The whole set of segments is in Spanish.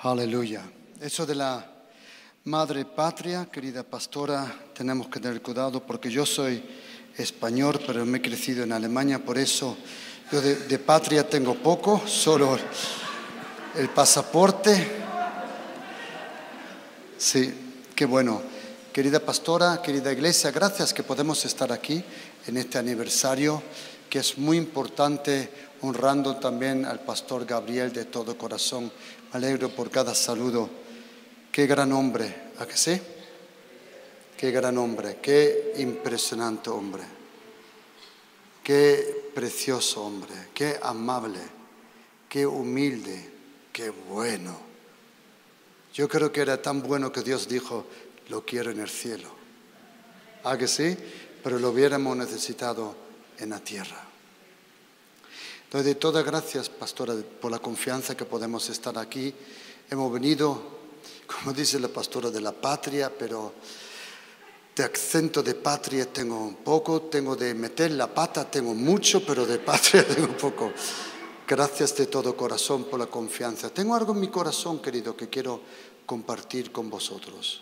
Aleluya. Eso de la madre patria, querida pastora, tenemos que tener cuidado porque yo soy español, pero me he crecido en Alemania, por eso yo de, patria tengo poco, solo el pasaporte. Sí, qué bueno. Querida pastora, querida iglesia, gracias que podemos estar aquí en este aniversario, que es muy importante, honrando también al pastor Gabriel de todo corazón alegro por cada saludo. Qué gran hombre, ¿a que sí? Qué gran hombre, qué impresionante hombre, qué precioso hombre, qué amable, qué humilde, qué bueno. Yo creo que era tan bueno que Dios dijo, lo quiero en el cielo. ¿A que sí? Pero lo hubiéramos necesitado en la tierra. Entonces, de todas gracias, pastora, por la confianza que podemos estar aquí. Hemos venido, como dice la pastora, de la patria, pero de acento de patria tengo un poco, tengo de meter la pata, tengo mucho, pero de patria tengo poco. Gracias de todo corazón por la confianza. Tengo algo en mi corazón, querido, que quiero compartir con vosotros.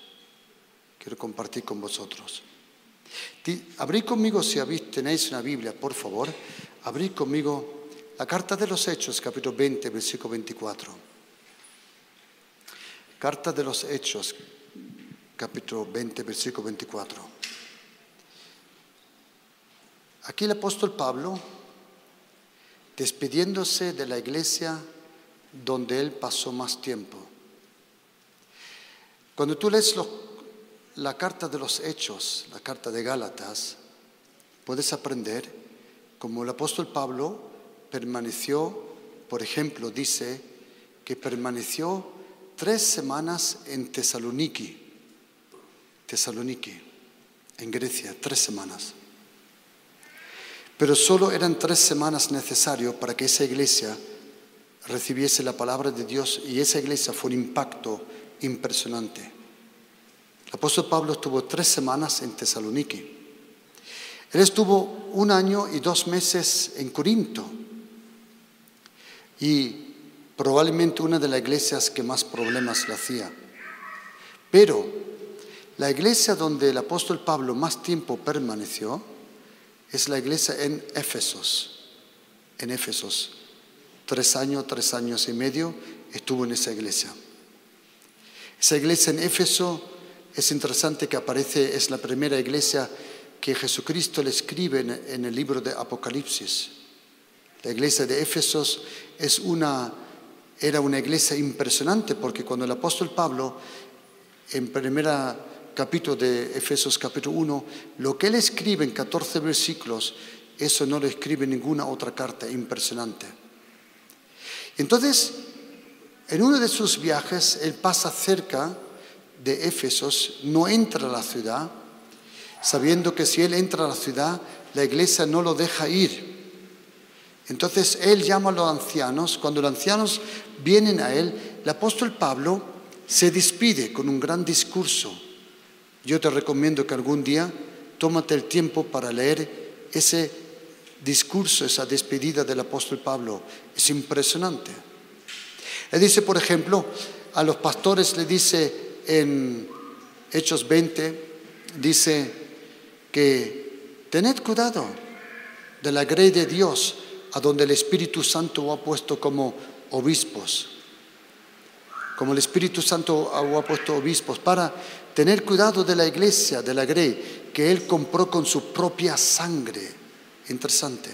Quiero compartir con vosotros. Abrí conmigo, si tenéis una Biblia, por favor, abrí conmigo la carta de los Hechos, capítulo 20, versículo 24. Carta de los Hechos, capítulo 20, versículo 24. Aquí el apóstol Pablo, despidiéndose de la iglesia donde él pasó más tiempo. Cuando tú lees la carta de los Hechos, la carta de Gálatas, puedes aprender como el apóstol Pablo permaneció, por ejemplo, dice que permaneció tres semanas en Tesaloniki, Tesaloniki, en Grecia, tres semanas. Pero solo eran tres semanas necesarias para que esa iglesia recibiese la palabra de Dios y esa iglesia fue un impacto impresionante. El apóstol Pablo estuvo tres semanas en Tesaloniki. Él estuvo un año y dos meses en Corinto y probablemente una de las iglesias que más problemas le hacía. Pero la iglesia donde el apóstol Pablo más tiempo permaneció es la iglesia en Éfesos. En Éfesos. Tres años, tres años y medio estuvo en esa iglesia. Esa iglesia en Éfeso es interesante que aparece, es la primera iglesia que Jesucristo le escribe en el libro de Apocalipsis. La iglesia de Éfesos era una iglesia impresionante porque cuando el apóstol Pablo, en primera capítulo de Efesios capítulo 1, lo que él escribe en 14 versículos, eso no lo escribe en ninguna otra carta, impresionante. Entonces, en uno de sus viajes, él pasa cerca de Éfesos, no entra a la ciudad, sabiendo que si él entra a la ciudad, la iglesia no lo deja ir. Entonces él llama a los ancianos, cuando los ancianos vienen a él, el apóstol Pablo se despide con un gran discurso. Yo te recomiendo que algún día tómate el tiempo para leer ese discurso, esa despedida del apóstol Pablo. Es impresionante. Él dice, por ejemplo, a los pastores le dice en Hechos 20, dice que tened cuidado de la grey de Dios a donde el Espíritu Santo ha puesto como obispos, como el Espíritu Santo ha puesto obispos, para tener cuidado de la iglesia, de la grey, que Él compró con su propia sangre. Interesante.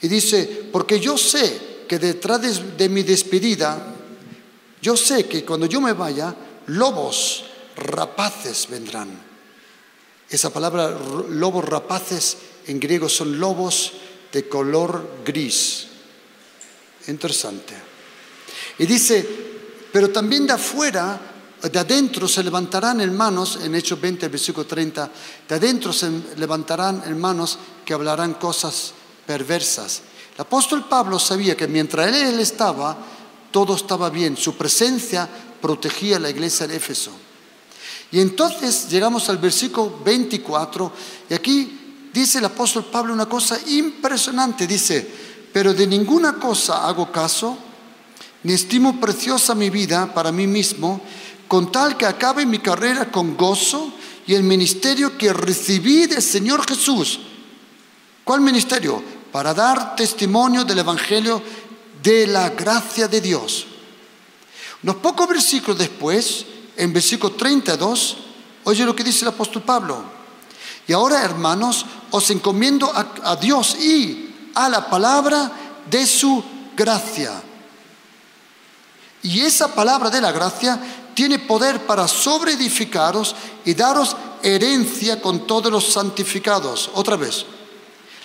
Y dice, porque yo sé que detrás de, mi despedida, yo sé que cuando yo me vaya, lobos rapaces vendrán. Esa palabra lobos rapaces en griego son lobos de color gris. Interesante. Y dice, pero también de afuera, de adentro se levantarán hermanos, en Hechos 20, versículo 30, de adentro se levantarán hermanos que hablarán cosas perversas. El apóstol Pablo sabía que mientras él estaba, todo estaba bien, su presencia protegía la iglesia de Éfeso. Y entonces llegamos al versículo 24, y aquí dice el apóstol Pablo una cosa impresionante. Dice, pero de ninguna cosa hago caso, ni estimo preciosa mi vida para mí mismo, con tal que acabe mi carrera con gozo y el ministerio que recibí del Señor Jesús. ¿Cuál ministerio? Para dar testimonio del Evangelio de la gracia de Dios. Unos pocos versículos después, en versículo 32, oye lo que dice el apóstol Pablo. Y ahora, hermanos, os encomiendo a, Dios y a la palabra de su gracia. Y esa palabra de la gracia tiene poder para sobreedificaros y daros herencia con todos los santificados. Otra vez.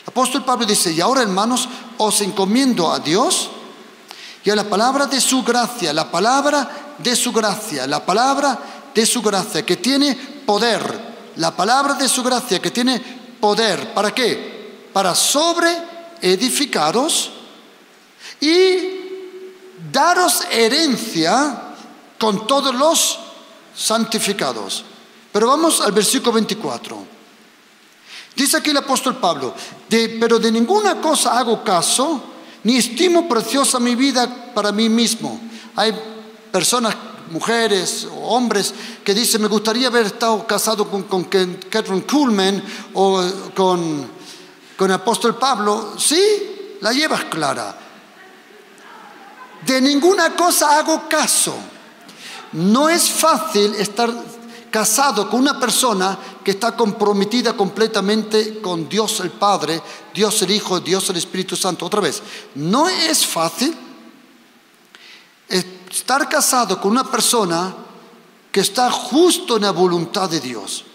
El apóstol Pablo dice, y ahora hermanos, os encomiendo a Dios y a la palabra de su gracia, la palabra de su gracia, la palabra de su gracia que tiene poder, la palabra de su gracia que tiene poder. ¿Para qué? Para sobreedificaros y daros herencia con todos los santificados. Pero vamos al versículo 24. Dice aquí el apóstol Pablo, pero de ninguna cosa hago caso, ni estimo preciosa mi vida para mí mismo. Hay personas, mujeres o hombres que dicen, me gustaría haber estado casado con, con Catherine Kuhlman o con, con el apóstol Pablo. Sí, la llevas clara. De ninguna cosa hago caso. No es fácil estar casado con una persona que está comprometida completamente con Dios el Padre, Dios el Hijo, Dios el Espíritu Santo. Otra vez, no es fácil estar casado con una persona que está justo en la voluntad de Dios.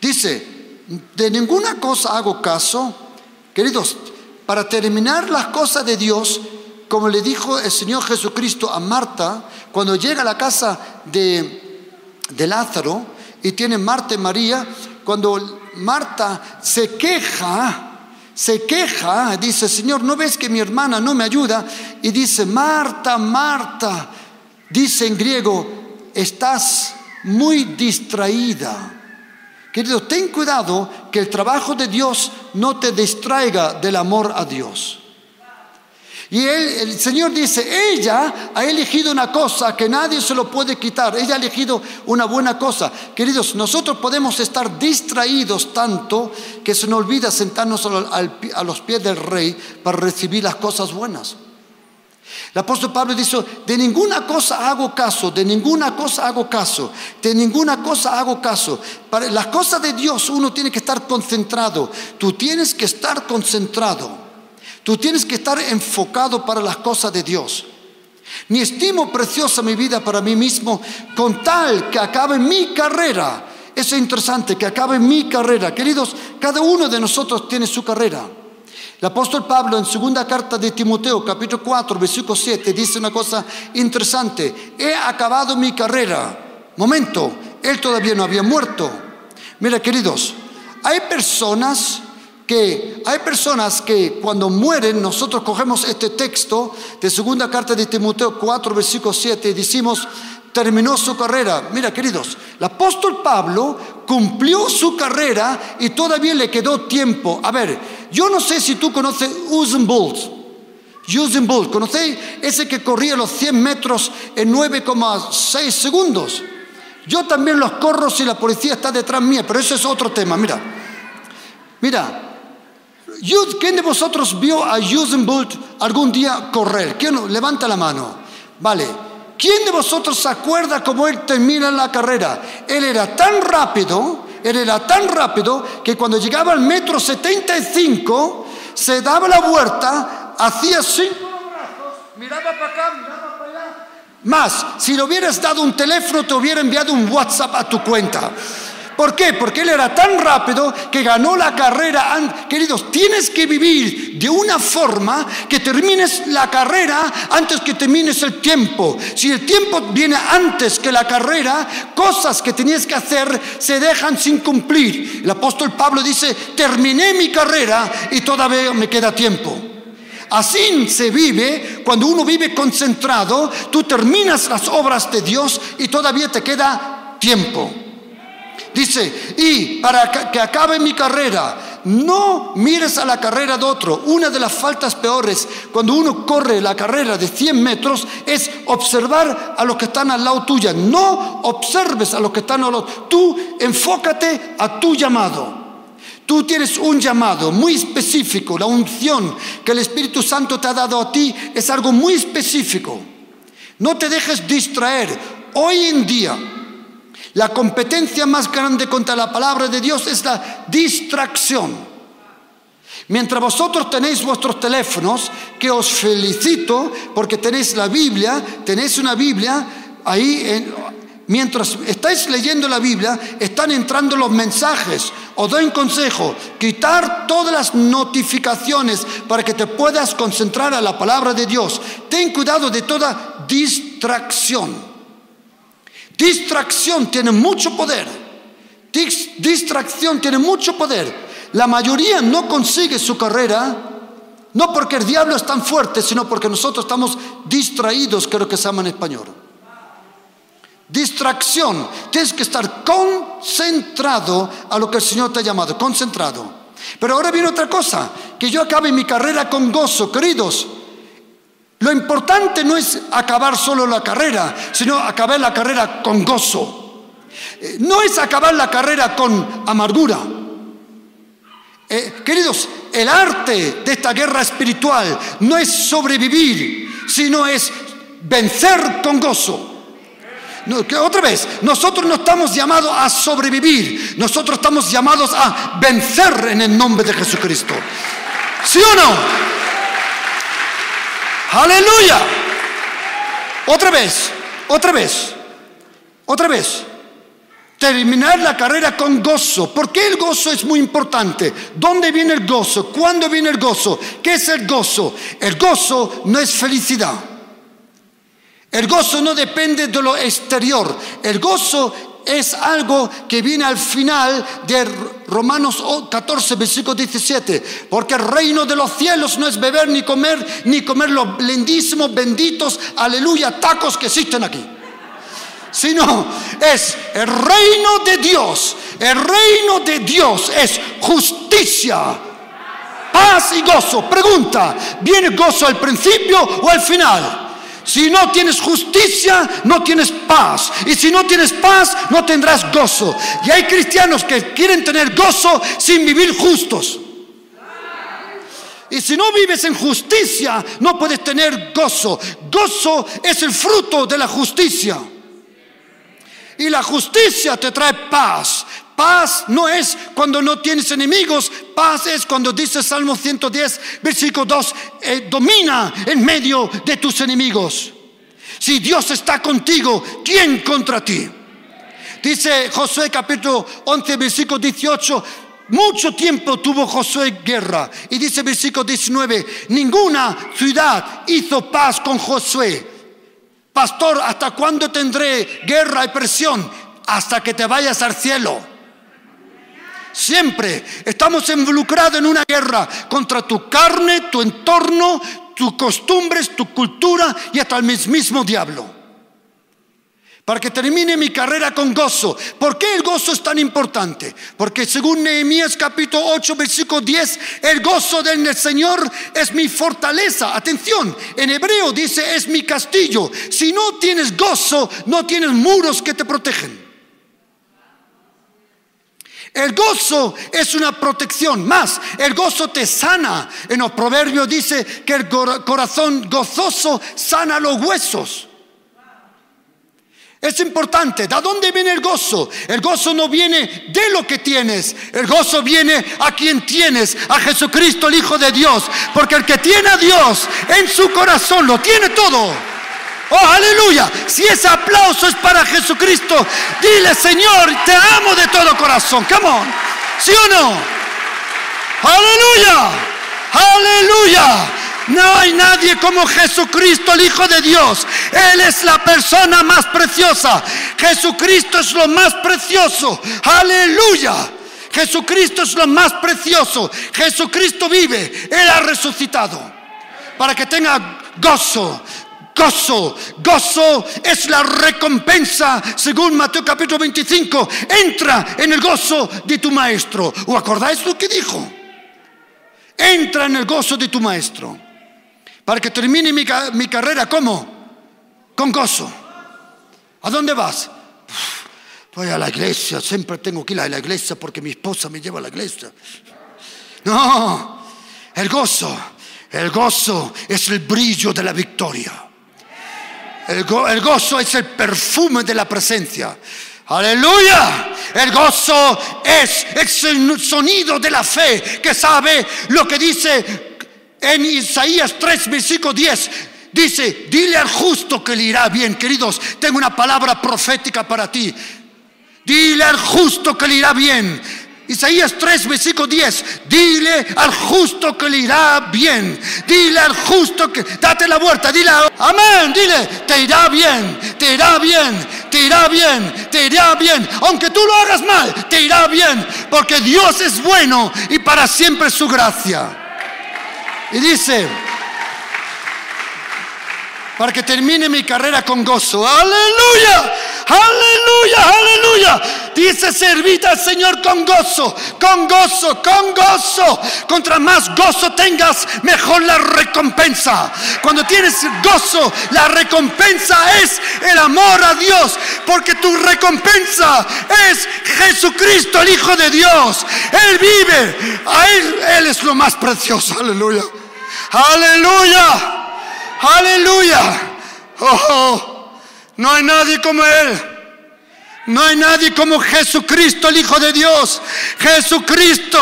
Dice, de ninguna cosa hago caso, queridos, para terminar las cosas de Dios como le dijo el Señor Jesucristo a Marta cuando llega a la casa de, de Lázaro y tiene Marta y María, cuando Marta se queja, se queja, dice, Señor, ¿no ves que mi hermana no me ayuda? Y dice, Marta, Marta, dice en griego, estás muy distraída. Querido, ten cuidado que el trabajo de Dios no te distraiga del amor a Dios. Y el Señor dice, ella ha elegido una cosa que nadie se lo puede quitar. Ella ha elegido una buena cosa. Queridos, nosotros podemos estar distraídos tanto que se nos olvida sentarnos a los pies del rey para recibir las cosas buenas. El apóstol Pablo dice, de ninguna cosa hago caso, de ninguna cosa hago caso, de ninguna cosa hago caso. Para las cosas de Dios uno tiene que estar concentrado. Tú tienes que estar concentrado. Tú tienes que estar enfocado para las cosas de Dios. Ni estimo preciosa mi vida para mí mismo con tal que acabe mi carrera. Eso es interesante, que acabe mi carrera. Queridos, cada uno de nosotros tiene su carrera. El apóstol Pablo en segunda carta de Timoteo, capítulo 4, versículo 7, dice una cosa interesante. He acabado mi carrera. Momento, él todavía no había muerto. Mira, queridos, hay personas que hay personas que cuando mueren, nosotros cogemos este texto de segunda carta de Timoteo 4, versículo 7 y decimos, terminó su carrera. Mira, queridos, el apóstol Pablo cumplió su carrera y todavía le quedó tiempo. A ver, yo no sé si tú conoces Usain Bolt. Usain Bolt, ¿conocéis? Ese que corría los 100 metros en 9,6 segundos. Yo también los corro si la policía está detrás mía, pero eso es otro tema, mira. Mira, ¿Quién de vosotros vio a Usain Bolt algún día correr? ¿Quién? Levanta la mano. Vale. ¿Quién de vosotros se acuerda cómo él termina la carrera? Él era tan rápido, él era tan rápido que cuando llegaba al metro 75 se daba la vuelta, hacía cinco brazos, miraba para acá, miraba para allá. Más, si le hubieras dado un teléfono te hubiera enviado un WhatsApp a tu cuenta. ¿Por qué? Porque él era tan rápido que ganó la carrera. Queridos, tienes que vivir de una forma que termines la carrera antes que termines el tiempo. Si el tiempo viene antes que la carrera, cosas que tenías que hacer se dejan sin cumplir. El apóstol Pablo dice, terminé mi carrera y todavía me queda tiempo. Así se vive cuando uno vive concentrado, tú terminas las obras de Dios y todavía te queda tiempo. Dice, y para que acabe mi carrera, no mires a la carrera de otro. Una de las faltas peores cuando uno corre la carrera de 100 metros es observar a los que están al lado tuya. No observes a los que están al lado. Tú enfócate a tu llamado. Tú tienes un llamado muy específico, la unción que el Espíritu Santo te ha dado a ti es algo muy específico. No te dejes distraer. Hoy en día, la competencia más grande contra la palabra de Dios es la distracción. Mientras vosotros tenéis vuestros teléfonos, que os felicito porque tenéis la Biblia, tenéis una Biblia, ahí mientras estáis leyendo la Biblia, están entrando los mensajes. Os doy un consejo, quitar todas las notificaciones para que te puedas concentrar a la palabra de Dios. Ten cuidado de toda distracción. Distracción tiene mucho poder. Distracción tiene mucho poder. La mayoría no consigue su carrera, no porque el diablo es tan fuerte, sino porque nosotros estamos distraídos, creo que se llama en español. Distracción. Tienes que estar concentrado a lo que el Señor te ha llamado, concentrado. Pero ahora viene otra cosa, que yo acabe mi carrera con gozo, queridos. Lo importante no es acabar solo la carrera, sino acabar la carrera con gozo. Eh, no es acabar la carrera con amargura. Eh, queridos, el arte de esta guerra espiritual no es sobrevivir, sino es vencer con gozo. otra vez, nosotros no estamos llamados a sobrevivir, nosotros estamos llamados a vencer en el nombre de Jesucristo. ¿Sí o no? Aleluya. Otra vez, otra vez, otra vez. Terminar la carrera con gozo. ¿Por qué el gozo es muy importante? ¿Dónde viene el gozo? ¿Cuándo viene el gozo? ¿Qué es el gozo? El gozo no es felicidad. El gozo no depende de lo exterior. El gozo es algo que viene al final de Romanos 14, versículo 17. Porque el reino de los cielos no es beber ni comer, ni comer los lindísimos, benditos, aleluya, tacos que existen aquí. Sino es el reino de Dios. El reino de Dios es justicia, paz y gozo. Pregunta, ¿viene gozo al principio o al final? Si no tienes justicia, no tienes paz. Y si no tienes paz, no tendrás gozo. Y hay cristianos que quieren tener gozo sin vivir justos. Y si no vives en justicia, no puedes tener gozo. Gozo es el fruto de la justicia. Y la justicia te trae paz. Paz no es cuando no tienes enemigos, paz es cuando dice Salmo 110, versículo 2, eh, domina en medio de tus enemigos. Si Dios está contigo, ¿quién contra ti? Dice Josué capítulo 11, versículo 18, mucho tiempo tuvo Josué guerra. Y dice versículo 19, ninguna ciudad hizo paz con Josué. Pastor, ¿hasta cuándo tendré guerra y presión? Hasta que te vayas al cielo. Siempre estamos involucrados en una guerra contra tu carne, tu entorno, tus costumbres, tu cultura y hasta el mismo diablo. Para que termine mi carrera con gozo. ¿Por qué el gozo es tan importante? Porque según Nehemías capítulo 8, versículo 10, el gozo del Señor es mi fortaleza. Atención, en hebreo dice es mi castillo. Si no tienes gozo, no tienes muros que te protegen. El gozo es una protección. Más, el gozo te sana. En los proverbios dice que el corazón gozoso sana los huesos. Es importante. ¿De dónde viene el gozo? El gozo no viene de lo que tienes. El gozo viene a quien tienes, a Jesucristo, el Hijo de Dios. Porque el que tiene a Dios en su corazón lo tiene todo. Oh, aleluya. Si ese aplauso es para Jesucristo, dile, Señor, te amo de todo corazón. Come on. ¿Sí o no? Aleluya. Aleluya. No hay nadie como Jesucristo, el Hijo de Dios. Él es la persona más preciosa. Jesucristo es lo más precioso. Aleluya. Jesucristo es lo más precioso. Jesucristo vive. Él ha resucitado. Para que tenga gozo, gozo. Gozo es la recompensa, según Mateo capítulo 25. Entra en el gozo de tu maestro. ¿O acordáis lo que dijo? Entra en el gozo de tu maestro. Para que termine mi, mi carrera, ¿cómo? Con gozo. ¿A dónde vas? Voy a la iglesia, siempre tengo que ir a la iglesia porque mi esposa me lleva a la iglesia. No, el gozo, el gozo es el brillo de la victoria. El, gozo es el perfume de la presencia. Aleluya. El gozo es, el sonido de la fe que sabe lo que dice en Isaías 3, versículo 10. Dice, dile al justo que le irá bien. Queridos, tengo una palabra profética para ti. Dile al justo que le irá bien. Isaías 3, versículo 10. Dile al justo que le irá bien. Dile al justo que. Date la vuelta, dile. Amén. Dile, te irá bien, te irá bien, te irá bien, te irá bien. Aunque tú lo hagas mal, te irá bien. Porque Dios es bueno y para siempre su gracia. Y dice para que termine mi carrera con gozo. Aleluya, aleluya, aleluya. Dice, servid al Señor con gozo, con gozo, con gozo. Contra más gozo tengas, mejor la recompensa. Cuando tienes gozo, la recompensa es el amor a Dios, porque tu recompensa es Jesucristo, el Hijo de Dios. Él vive, a Él, Él es lo más precioso. Aleluya, aleluya. Aleluya. Oh, no hay nadie como Él. No hay nadie como Jesucristo, el Hijo de Dios. Jesucristo.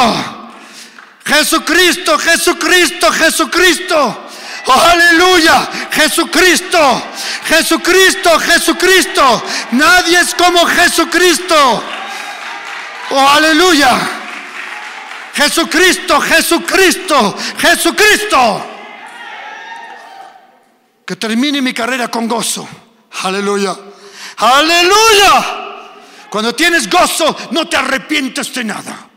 Jesucristo, Jesucristo, Jesucristo. Oh, aleluya, Jesucristo, Jesucristo, Jesucristo. Nadie es como Jesucristo. Oh, aleluya. Jesucristo, Jesucristo, Jesucristo que termine mi carrera con gozo. Aleluya. Aleluya. Cuando tienes gozo, no te arrepientes de nada.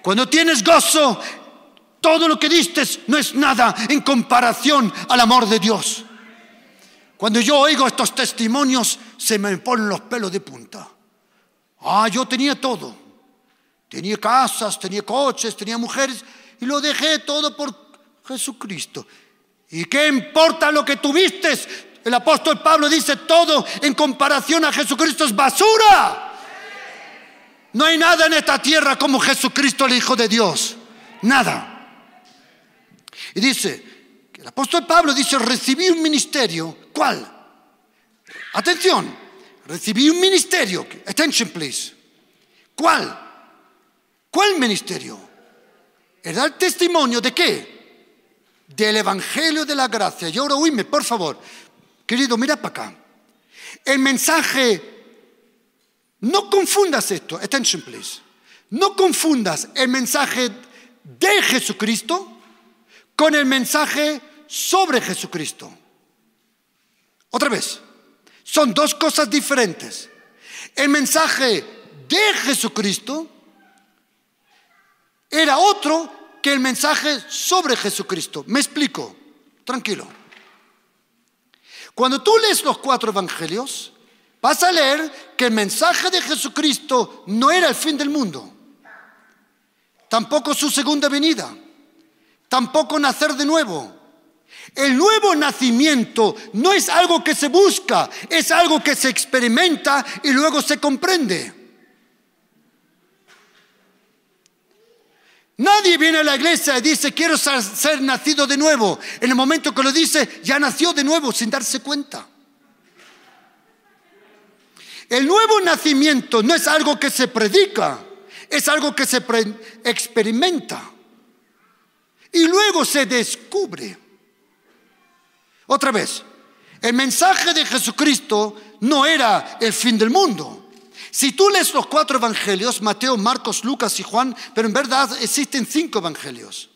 Cuando tienes gozo, todo lo que diste no es nada en comparación al amor de Dios. Cuando yo oigo estos testimonios, se me ponen los pelos de punta. Ah, yo tenía todo. Tenía casas, tenía coches, tenía mujeres y lo dejé todo por Jesucristo. ¿Y qué importa lo que tuviste? El apóstol Pablo dice todo en comparación a Jesucristo es basura. No hay nada en esta tierra como Jesucristo el Hijo de Dios. Nada. Y dice, el apóstol Pablo dice, recibí un ministerio. ¿Cuál? Atención, recibí un ministerio. Attention, please. ¿Cuál? ¿Cuál ministerio? Era el testimonio de qué? Del Evangelio de la Gracia. Y ahora oíme, por favor. Querido, mira para acá. El mensaje, no confundas esto, attention please. No confundas el mensaje de Jesucristo con el mensaje sobre Jesucristo. Otra vez, son dos cosas diferentes. El mensaje de Jesucristo era otro que el mensaje sobre Jesucristo. Me explico, tranquilo. Cuando tú lees los cuatro evangelios, vas a leer que el mensaje de Jesucristo no era el fin del mundo, tampoco su segunda venida, tampoco nacer de nuevo. El nuevo nacimiento no es algo que se busca, es algo que se experimenta y luego se comprende. Nadie viene a la iglesia y dice, quiero ser nacido de nuevo. En el momento que lo dice, ya nació de nuevo sin darse cuenta. El nuevo nacimiento no es algo que se predica, es algo que se experimenta. Y luego se descubre. Otra vez, el mensaje de Jesucristo no era el fin del mundo. Si tú lees los cuatro evangelios, Mateo, Marcos, Lucas y Juan, pero en verdad existen cinco evangelios.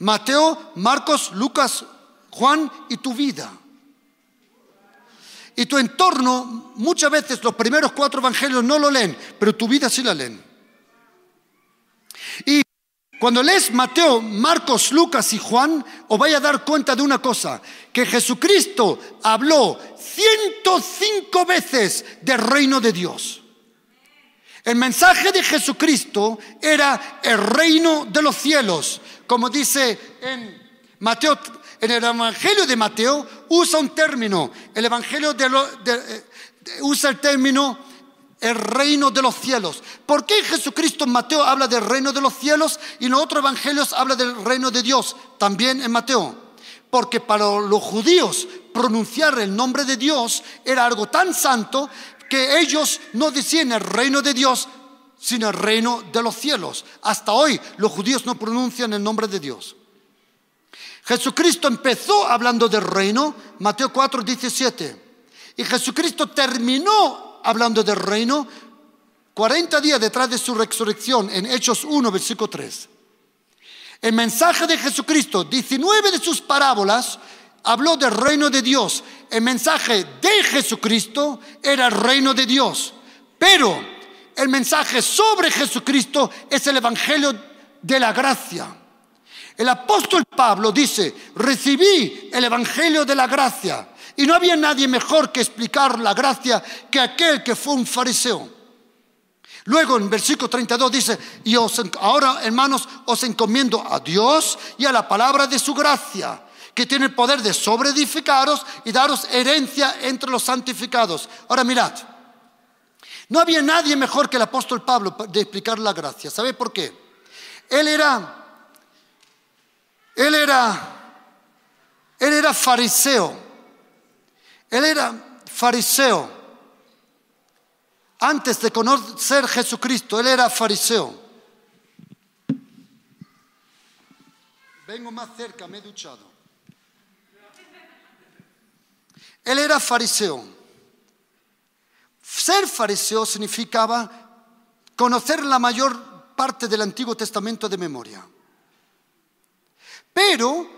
Mateo, Marcos, Lucas, Juan y tu vida. Y tu entorno, muchas veces los primeros cuatro evangelios no lo leen, pero tu vida sí la leen. Y cuando lees Mateo, Marcos, Lucas y Juan, os vais a dar cuenta de una cosa, que Jesucristo habló 105 veces del reino de Dios. El mensaje de Jesucristo era el reino de los cielos, como dice en Mateo, en el Evangelio de Mateo, usa un término. El Evangelio de, eh, usa el término el reino de los cielos. ¿Por qué Jesucristo en Mateo habla del reino de los cielos y en otros evangelios habla del reino de Dios? También en Mateo. Porque para los judíos pronunciar el nombre de Dios era algo tan santo que ellos no decían el reino de Dios, sino el reino de los cielos. Hasta hoy los judíos no pronuncian el nombre de Dios. Jesucristo empezó hablando del reino, Mateo 4, 17. Y Jesucristo terminó hablando del reino 40 días detrás de su resurrección en Hechos 1, versículo 3. El mensaje de Jesucristo, 19 de sus parábolas, habló del reino de Dios. El mensaje de Jesucristo era el reino de Dios. Pero el mensaje sobre Jesucristo es el Evangelio de la gracia. El apóstol Pablo dice, recibí el Evangelio de la gracia. Y no había nadie mejor que explicar la gracia que aquel que fue un fariseo. Luego en versículo 32 dice, y ahora hermanos os encomiendo a Dios y a la palabra de su gracia, que tiene el poder de sobreedificaros y daros herencia entre los santificados. Ahora mirad, no había nadie mejor que el apóstol Pablo de explicar la gracia. ¿Sabe por qué? Él era él era, él era fariseo. Él era fariseo. Antes de conocer Jesucristo, él era fariseo. Vengo más cerca, me he duchado. Él era fariseo. Ser fariseo significaba conocer la mayor parte del Antiguo Testamento de memoria. Pero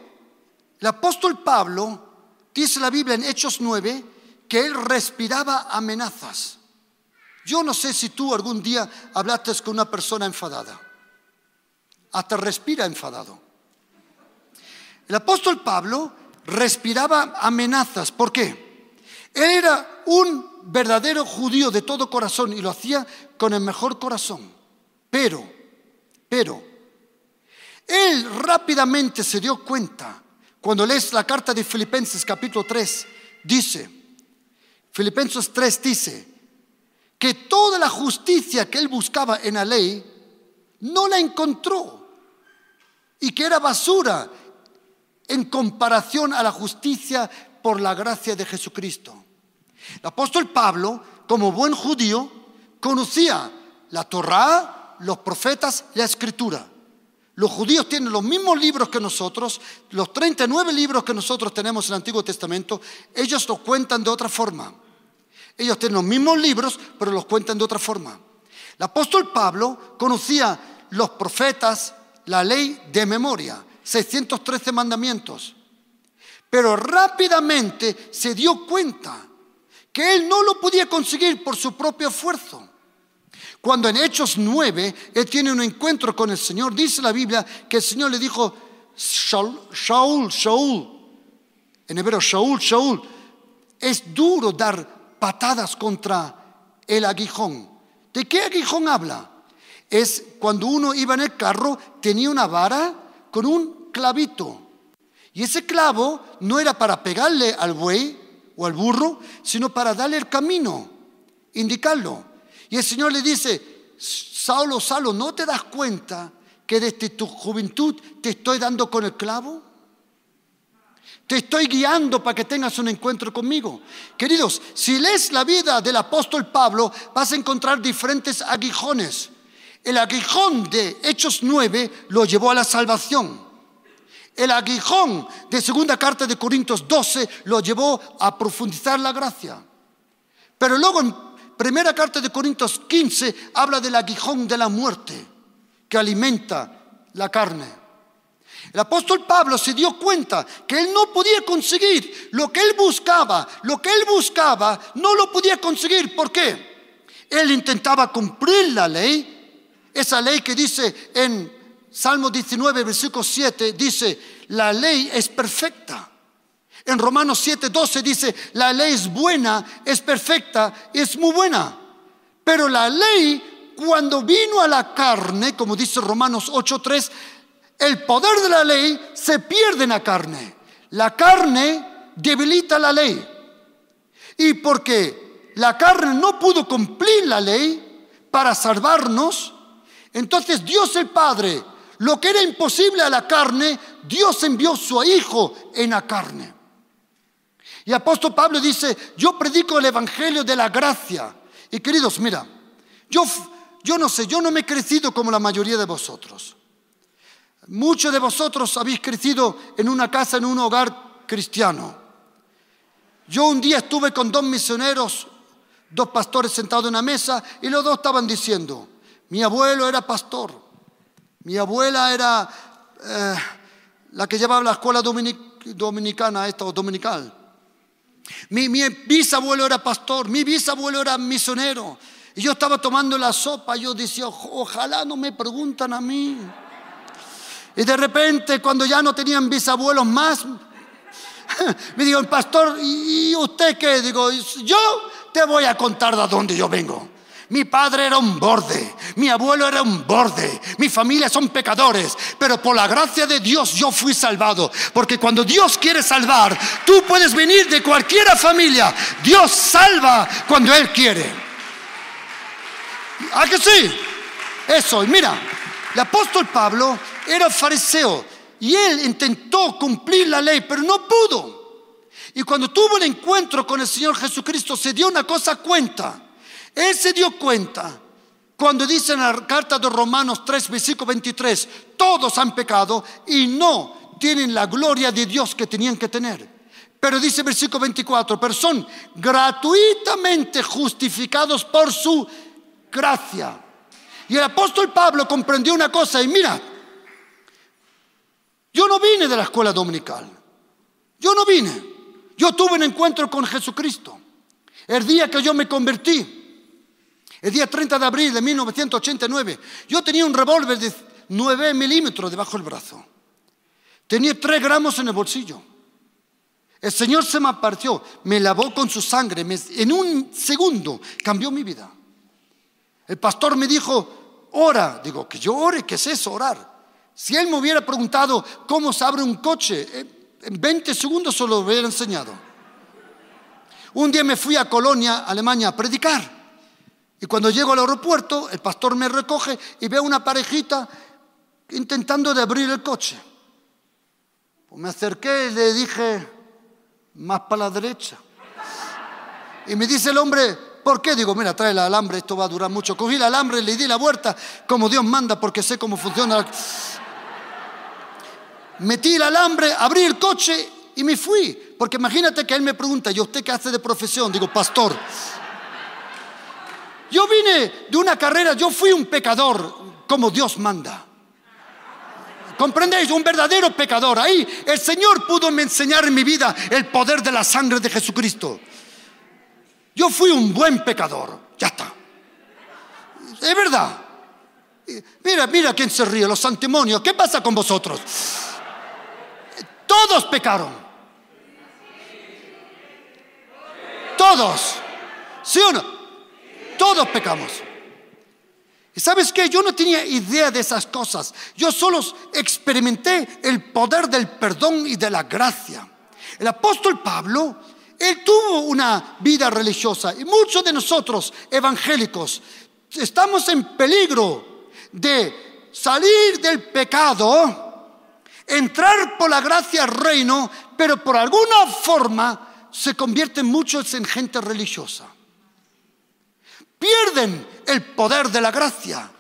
el apóstol Pablo dice la Biblia en Hechos 9 que él respiraba amenazas. Yo no sé si tú algún día hablaste con una persona enfadada. Hasta respira enfadado. El apóstol Pablo respiraba amenazas. ¿Por qué? Él era un verdadero judío de todo corazón y lo hacía con el mejor corazón. Pero, pero, él rápidamente se dio cuenta, cuando lees la carta de Filipenses capítulo 3, dice, Filipenses 3 dice, que toda la justicia que él buscaba en la ley, no la encontró y que era basura en comparación a la justicia por la gracia de Jesucristo. El apóstol Pablo, como buen judío, conocía la Torá, los profetas, la escritura. Los judíos tienen los mismos libros que nosotros, los 39 libros que nosotros tenemos en el Antiguo Testamento, ellos los cuentan de otra forma. Ellos tienen los mismos libros, pero los cuentan de otra forma. El apóstol Pablo conocía los profetas, la ley de memoria, 613 mandamientos, pero rápidamente se dio cuenta que él no lo podía conseguir por su propio esfuerzo. Cuando en Hechos 9 él tiene un encuentro con el Señor, dice la Biblia que el Señor le dijo, Shaul, Shaul, en hebreo, Shaul, Shaul, es duro dar patadas contra el aguijón. ¿De qué aguijón habla? Es cuando uno iba en el carro, tenía una vara con un clavito. Y ese clavo no era para pegarle al buey o al burro, sino para darle el camino, indicarlo. Y el Señor le dice, Saulo, Saulo, ¿no te das cuenta que desde tu juventud te estoy dando con el clavo? Te estoy guiando para que tengas un encuentro conmigo. Queridos, si lees la vida del apóstol Pablo, vas a encontrar diferentes aguijones. El aguijón de Hechos 9 lo llevó a la salvación. El aguijón de segunda carta de Corintios 12 lo llevó a profundizar la gracia. Pero luego en Primera carta de Corintios 15 habla del aguijón de la muerte que alimenta la carne. El apóstol Pablo se dio cuenta que él no podía conseguir lo que él buscaba, lo que él buscaba no lo podía conseguir. ¿Por qué? Él intentaba cumplir la ley, esa ley que dice en Salmo 19, versículo 7, dice, la ley es perfecta. En Romanos 7:12 dice, la ley es buena, es perfecta, es muy buena. Pero la ley, cuando vino a la carne, como dice Romanos 8:3, el poder de la ley se pierde en la carne. La carne debilita la ley. Y porque la carne no pudo cumplir la ley para salvarnos, entonces Dios el Padre, lo que era imposible a la carne, Dios envió su Hijo en la carne. Y apóstol Pablo dice, yo predico el Evangelio de la gracia. Y queridos, mira, yo, yo no sé, yo no me he crecido como la mayoría de vosotros. Muchos de vosotros habéis crecido en una casa, en un hogar cristiano. Yo un día estuve con dos misioneros, dos pastores sentados en una mesa, y los dos estaban diciendo, mi abuelo era pastor, mi abuela era eh, la que llevaba la escuela dominicana, esta o dominical. Mi, bisabuelo era pastor, mi bisabuelo era misionero. Y yo estaba tomando la sopa, yo decía, ojalá no me preguntan a mí. Y de repente, cuando ya no tenían bisabuelos más, me dijo el pastor, ¿y usted qué? Digo, yo te voy a contar de dónde yo vengo. Mi padre era un borde, mi abuelo era un borde, mi familia son pecadores, pero por la gracia de Dios yo fui salvado. Porque cuando Dios quiere salvar, tú puedes venir de cualquier familia. Dios salva cuando Él quiere. ¿A que sí? Eso, y mira, el apóstol Pablo era fariseo y él intentó cumplir la ley, pero no pudo. Y cuando tuvo el encuentro con el Señor Jesucristo, se dio una cosa cuenta. Él se dio cuenta cuando dice en la carta de Romanos 3, versículo 23, todos han pecado y no tienen la gloria de Dios que tenían que tener. Pero dice versículo 24, pero son gratuitamente justificados por su gracia. Y el apóstol Pablo comprendió una cosa y mira, yo no vine de la escuela dominical. Yo no vine. Yo tuve un encuentro con Jesucristo. El día que yo me convertí, el día 30 de abril de 1989, yo tenía un revólver de 9 milímetros debajo del brazo. Tenía 3 gramos en el bolsillo. El Señor se me apareció, me lavó con su sangre, en un segundo cambió mi vida. El pastor me dijo, ora. Digo, que yo ore, ¿qué es eso, orar? Si él me hubiera preguntado cómo se abre un coche, en 20 segundos se lo hubiera enseñado. Un día me fui a Colonia, Alemania, a predicar. Y cuando llego al aeropuerto, el pastor me recoge y veo una parejita intentando de abrir el coche. Pues me acerqué y le dije, más para la derecha. Y me dice el hombre, ¿por qué? Digo, mira, trae el alambre, esto va a durar mucho. Cogí el alambre, le di la vuelta como Dios manda porque sé cómo funciona metí el alambre, abrí el coche y me fui. Porque imagínate que él me pregunta, ¿y usted qué hace de profesión? Digo, pastor. Yo vine de una carrera, yo fui un pecador como Dios manda. ¿Comprendéis? Un verdadero pecador. Ahí el Señor pudo enseñar en mi vida el poder de la sangre de Jesucristo. Yo fui un buen pecador. Ya está. Es verdad. Mira, mira quién se ríe, los santimonios. ¿Qué pasa con vosotros? Todos pecaron. Todos. ¿Sí o no? Todos pecamos. ¿Y sabes qué? Yo no tenía idea de esas cosas. Yo solo experimenté el poder del perdón y de la gracia. El apóstol Pablo, él tuvo una vida religiosa y muchos de nosotros evangélicos estamos en peligro de salir del pecado entrar por la gracia al reino, pero por alguna forma se convierten muchos en gente religiosa. Pierden el poder de la gracia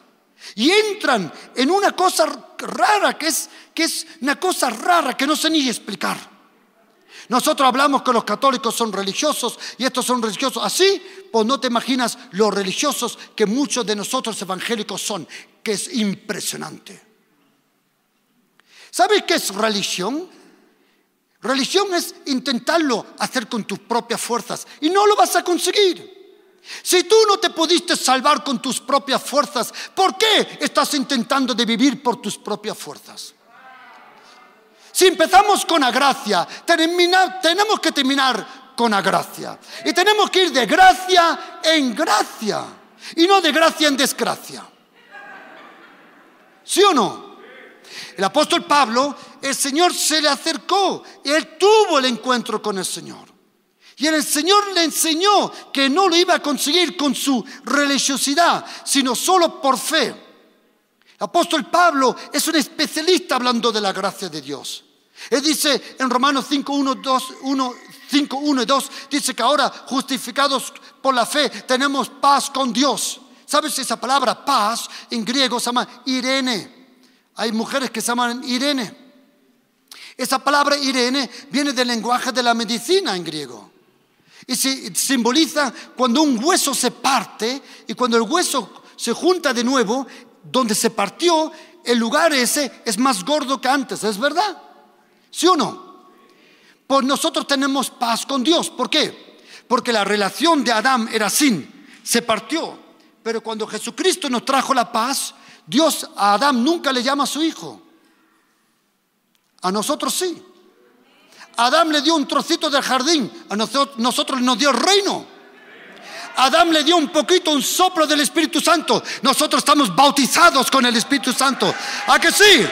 y entran en una cosa rara que es, que es una cosa rara que no sé ni explicar. Nosotros hablamos que los católicos son religiosos y estos son religiosos. Así, pues no te imaginas los religiosos que muchos de nosotros evangélicos son, que es impresionante. ¿Sabes qué es religión? Religión es intentarlo hacer con tus propias fuerzas y no lo vas a conseguir. Si tú no te pudiste salvar con tus propias fuerzas, ¿por qué estás intentando de vivir por tus propias fuerzas? Si empezamos con la gracia, tenemos que terminar con la gracia. Y tenemos que ir de gracia en gracia y no de gracia en desgracia. ¿Sí o no? El apóstol Pablo, el Señor se le acercó y él tuvo el encuentro con el Señor. Y el Señor le enseñó que no lo iba a conseguir con su religiosidad, sino solo por fe. El apóstol Pablo es un especialista hablando de la gracia de Dios. Él dice en Romanos 5, 1, 2, 1, 5, 1 y 2, dice que ahora justificados por la fe tenemos paz con Dios. ¿Sabes esa palabra paz en griego se llama Irene? Hay mujeres que se llaman Irene. Esa palabra Irene viene del lenguaje de la medicina en griego. Y se simboliza cuando un hueso se parte y cuando el hueso se junta de nuevo, donde se partió, el lugar ese es más gordo que antes, ¿es verdad? ¿Sí o no? Pues nosotros tenemos paz con Dios. ¿Por qué? Porque la relación de Adán era sin, se partió. Pero cuando Jesucristo nos trajo la paz, Dios a Adán nunca le llama a su hijo. A nosotros sí. Adán le dio un trocito del jardín, a nosotros, nos dio el reino. Adán le dio un poquito, un soplo del Espíritu Santo. Nosotros estamos bautizados con el Espíritu Santo. ¿A que sí?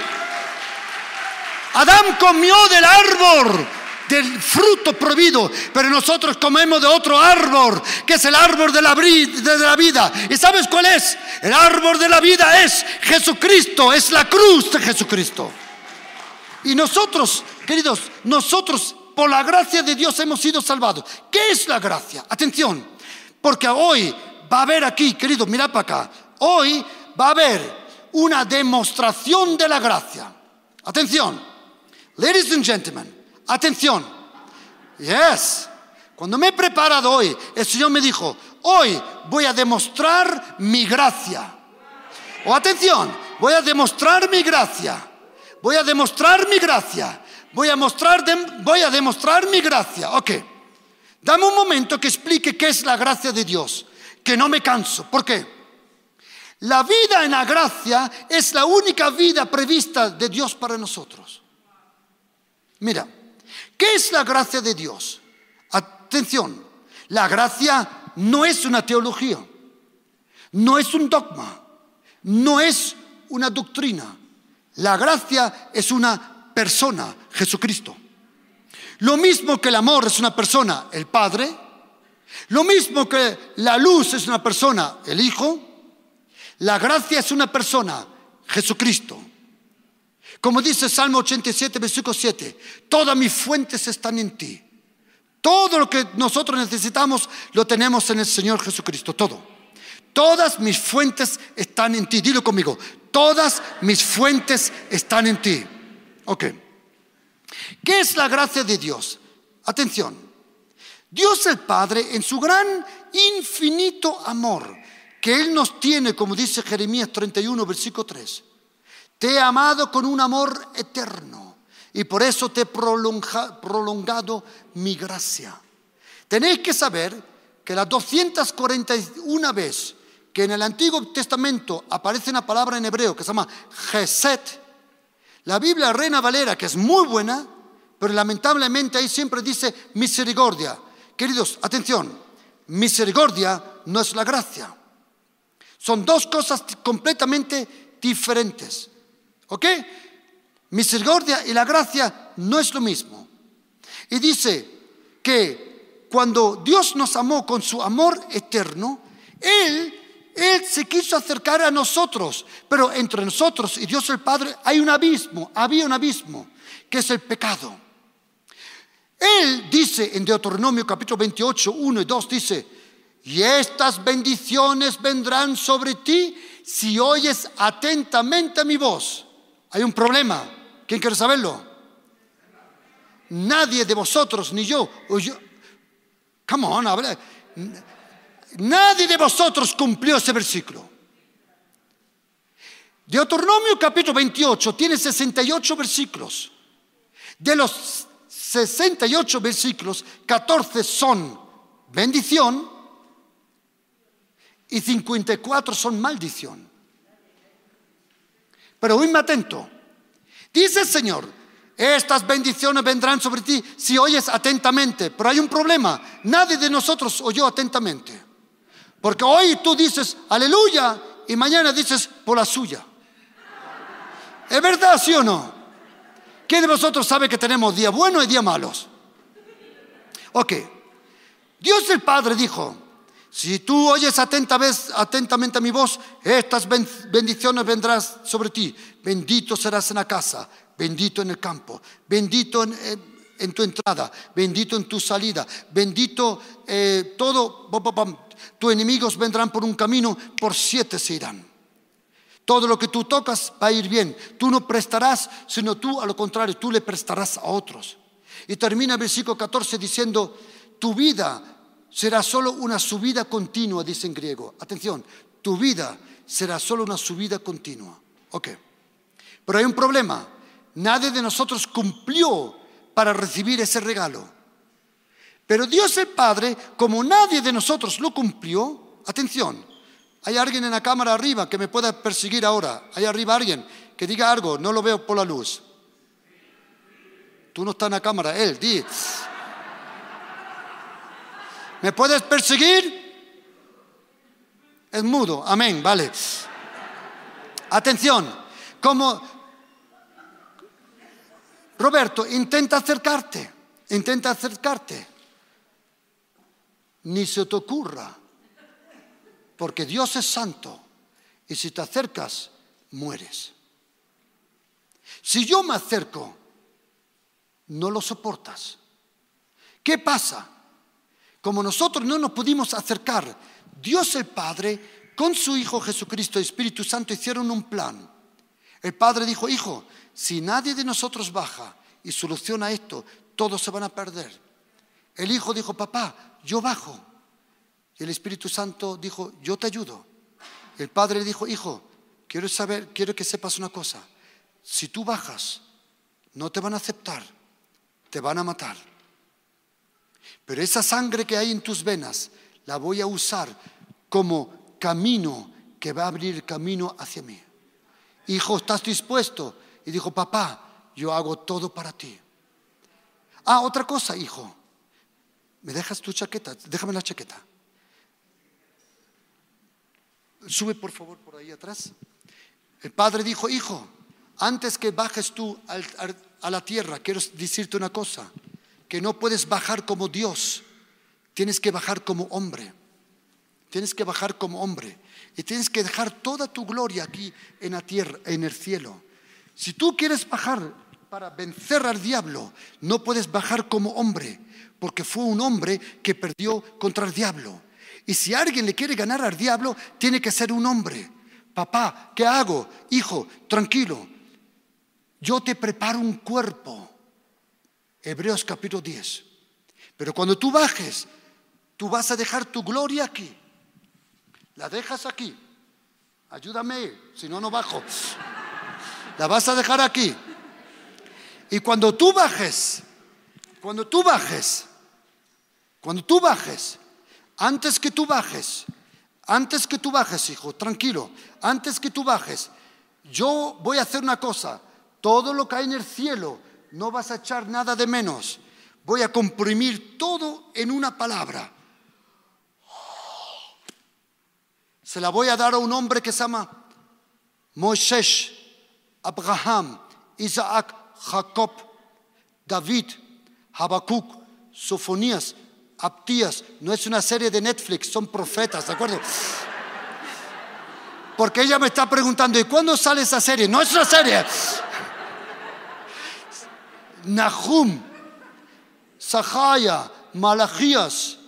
Adán comió del árbol del fruto prohibido, pero nosotros comemos de otro árbol, que es el árbol de la, de la, vida. ¿Y sabes cuál es? El árbol de la vida es Jesucristo, es la cruz de Jesucristo. Y nosotros, queridos, nosotros por la gracia de Dios hemos sido salvados. ¿Qué es la gracia? Atención, porque hoy va a haber aquí, queridos, mirad para acá, hoy va a haber una demostración de la gracia. Atención, ladies and gentlemen, atención. Yes. Cuando me he preparado hoy, el Señor me dijo, hoy voy a demostrar mi gracia. O atención, voy a demostrar mi gracia. Voy a demostrar mi gracia. Voy a, mostrar voy a demostrar mi gracia. Ok. Dame un momento que explique qué es la gracia de Dios. Que no me canso. ¿Por qué? La vida en la gracia es la única vida prevista de Dios para nosotros. Mira, ¿qué es la gracia de Dios? Atención, la gracia no es una teología, no es un dogma, no es una doctrina, la gracia es una persona, Jesucristo. Lo mismo que el amor es una persona, el Padre. Lo mismo que la luz es una persona, el Hijo. La gracia es una persona, Jesucristo. Como dice Salmo 87, versículo 7, todas mis fuentes están en ti. Todo lo que nosotros necesitamos lo tenemos en el Señor Jesucristo, todo. Todas mis fuentes están en ti. Dilo conmigo, todas mis fuentes están en ti. Ok. ¿Qué es la gracia de Dios? Atención. Dios el Padre, en su gran infinito amor, que Él nos tiene, como dice Jeremías 31, versículo 3, te he amado con un amor eterno y por eso te he prolongado mi gracia. Tenéis que saber que las 241 veces que en el Antiguo Testamento aparece una palabra en hebreo que se llama Geset. La Biblia Reina Valera, que es muy buena, pero lamentablemente ahí siempre dice misericordia. Queridos, atención, misericordia no es la gracia. Son dos cosas completamente diferentes. ¿Ok? Misericordia y la gracia no es lo mismo. Y dice que cuando Dios nos amó con su amor eterno, Él él se quiso acercar a nosotros, pero entre nosotros y Dios el Padre hay un abismo, había un abismo, que es el pecado. Él dice en Deuteronomio capítulo 28, 1 y 2, dice, y estas bendiciones vendrán sobre ti si oyes atentamente mi voz. Hay un problema, ¿quién quiere saberlo? Nadie de vosotros, ni yo, yo come on, habla Nadie de vosotros cumplió ese versículo. Deuteronomio capítulo 28 tiene 68 versículos. De los 68 versículos, 14 son bendición y 54 son maldición. Pero oídme atento. Dice el Señor, estas bendiciones vendrán sobre ti si oyes atentamente. Pero hay un problema. Nadie de nosotros oyó atentamente. Porque hoy tú dices aleluya y mañana dices por la suya. ¿Es verdad, sí o no? ¿Quién de vosotros sabe que tenemos días buenos y días malos? Ok. Dios el Padre dijo, si tú oyes atentamente a mi voz, estas bendiciones vendrán sobre ti. Bendito serás en la casa, bendito en el campo, bendito en, tu entrada, bendito en tu salida, bendito eh, todo. Tus enemigos vendrán por un camino, por siete se irán. Todo lo que tú tocas va a ir bien. Tú no prestarás, sino tú, a lo contrario, tú le prestarás a otros. Y termina el versículo 14 diciendo, tu vida será solo una subida continua, dice en griego. Atención, tu vida será solo una subida continua. Ok. Pero hay un problema. Nadie de nosotros cumplió para recibir ese regalo. Pero Dios el Padre, como nadie de nosotros lo cumplió, atención, hay alguien en la cámara arriba que me pueda perseguir ahora. Hay arriba alguien que diga algo, no lo veo por la luz. Tú no estás en la cámara, él, di. ¿Me puedes perseguir? Es mudo, amén, vale. Atención, como Roberto, intenta acercarte, intenta acercarte. Ni se te ocurra, porque Dios es santo y si te acercas, mueres. Si yo me acerco, no lo soportas. ¿Qué pasa? Como nosotros no nos pudimos acercar, Dios el Padre con su Hijo Jesucristo y Espíritu Santo hicieron un plan. El Padre dijo, Hijo, si nadie de nosotros baja y soluciona esto, todos se van a perder. El Hijo dijo, papá, yo bajo. Y el Espíritu Santo dijo, yo te ayudo. El Padre dijo, Hijo, quiero saber, quiero que sepas una cosa. Si tú bajas, no te van a aceptar, te van a matar. Pero esa sangre que hay en tus venas la voy a usar como camino que va a abrir camino hacia mí. Hijo, ¿estás dispuesto? Y dijo, papá, yo hago todo para ti. Ah, otra cosa, hijo. ¿Me dejas tu chaqueta? Déjame la chaqueta. Sube por favor por ahí atrás. El padre dijo, hijo, antes que bajes tú a la tierra, quiero decirte una cosa que no puedes bajar como Dios, tienes que bajar como hombre. Tienes que bajar como hombre y tienes que dejar toda tu gloria aquí en la tierra, en el cielo. Si tú quieres bajar para vencer al diablo, no puedes bajar como hombre, porque fue un hombre que perdió contra el diablo. Y si alguien le quiere ganar al diablo, tiene que ser un hombre. Papá, ¿qué hago? Hijo, tranquilo. Yo te preparo un cuerpo Hebreos capítulo 10. Pero cuando tú bajes, tú vas a dejar tu gloria aquí. La dejas aquí. Ayúdame, si no, no bajo. La vas a dejar aquí. Y cuando tú bajes, cuando tú bajes, cuando tú bajes, antes que tú bajes, antes que tú bajes, hijo, tranquilo, antes que tú bajes, yo voy a hacer una cosa. Todo lo que hay en el cielo no vas a echar nada de menos. Voy a comprimir todo en una palabra. Se la voy a dar a un hombre que se llama Moisés, Abraham, Isaac, Jacob, David, Habacuc, Sofonías, Abtías. No es una serie de Netflix, son profetas, ¿de acuerdo? Porque ella me está preguntando, ¿y cuándo sale esa serie? No es una serie. Nahum, Sahaya, Malachías,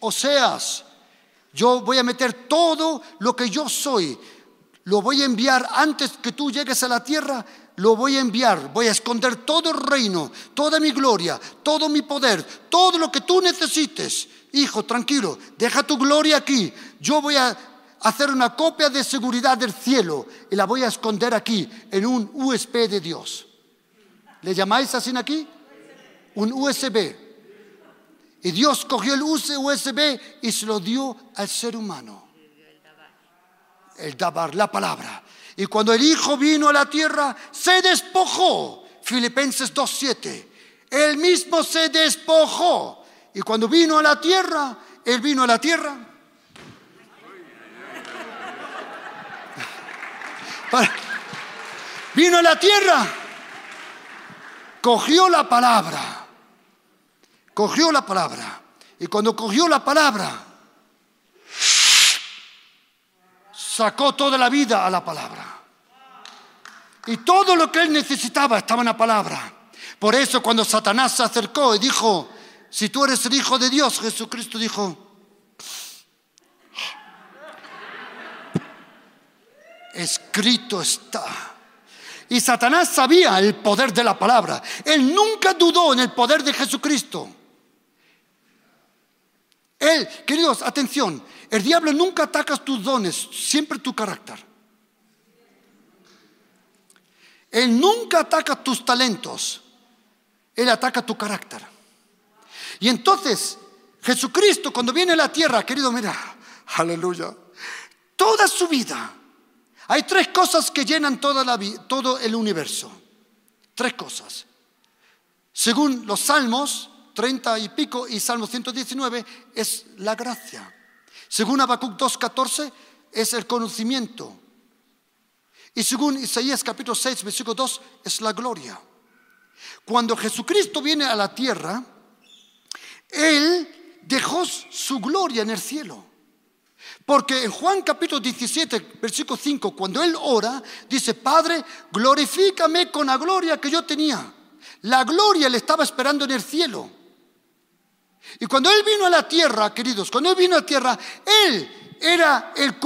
Oseas. Yo voy a meter todo lo que yo soy. Lo voy a enviar antes que tú llegues a la tierra. Lo voy a enviar. Voy a esconder todo el reino, toda mi gloria, todo mi poder, todo lo que tú necesites. Hijo, tranquilo, deja tu gloria aquí. Yo voy a hacer una copia de seguridad del cielo y la voy a esconder aquí en un USB de Dios. ¿Le llamáis así aquí? Un USB. Y Dios cogió el USB y se lo dio al ser humano. El dabar, la palabra. Y cuando el Hijo vino a la tierra, se despojó. Filipenses 2.7. Él mismo se despojó. Y cuando vino a la tierra, Él vino a la tierra. Vino a la tierra, cogió la palabra, cogió la palabra. Y cuando cogió la palabra, sacó toda la vida a la palabra. Y todo lo que él necesitaba estaba en la palabra. Por eso cuando Satanás se acercó y dijo, si tú eres el Hijo de Dios, Jesucristo dijo, escrito está. Y Satanás sabía el poder de la palabra. Él nunca dudó en el poder de Jesucristo. Él, queridos, atención, el diablo nunca ataca tus dones, siempre tu carácter. Él nunca ataca tus talentos, Él ataca tu carácter. Y entonces, Jesucristo, cuando viene a la tierra, querido, mira, aleluya, toda su vida, hay tres cosas que llenan toda la, todo el universo. Tres cosas. Según los salmos, 30 y pico, y Salmo 119, es la gracia. Según Habacuc 2.14, es el conocimiento. Y según Isaías capítulo 6, versículo 2, es la gloria. Cuando Jesucristo viene a la tierra, Él dejó su gloria en el cielo. Porque en Juan capítulo 17, versículo 5, cuando Él ora, dice, Padre, glorifícame con la gloria que yo tenía. La gloria le estaba esperando en el cielo. Y cuando Él vino a la tierra, queridos, cuando Él vino a la tierra, Él era el...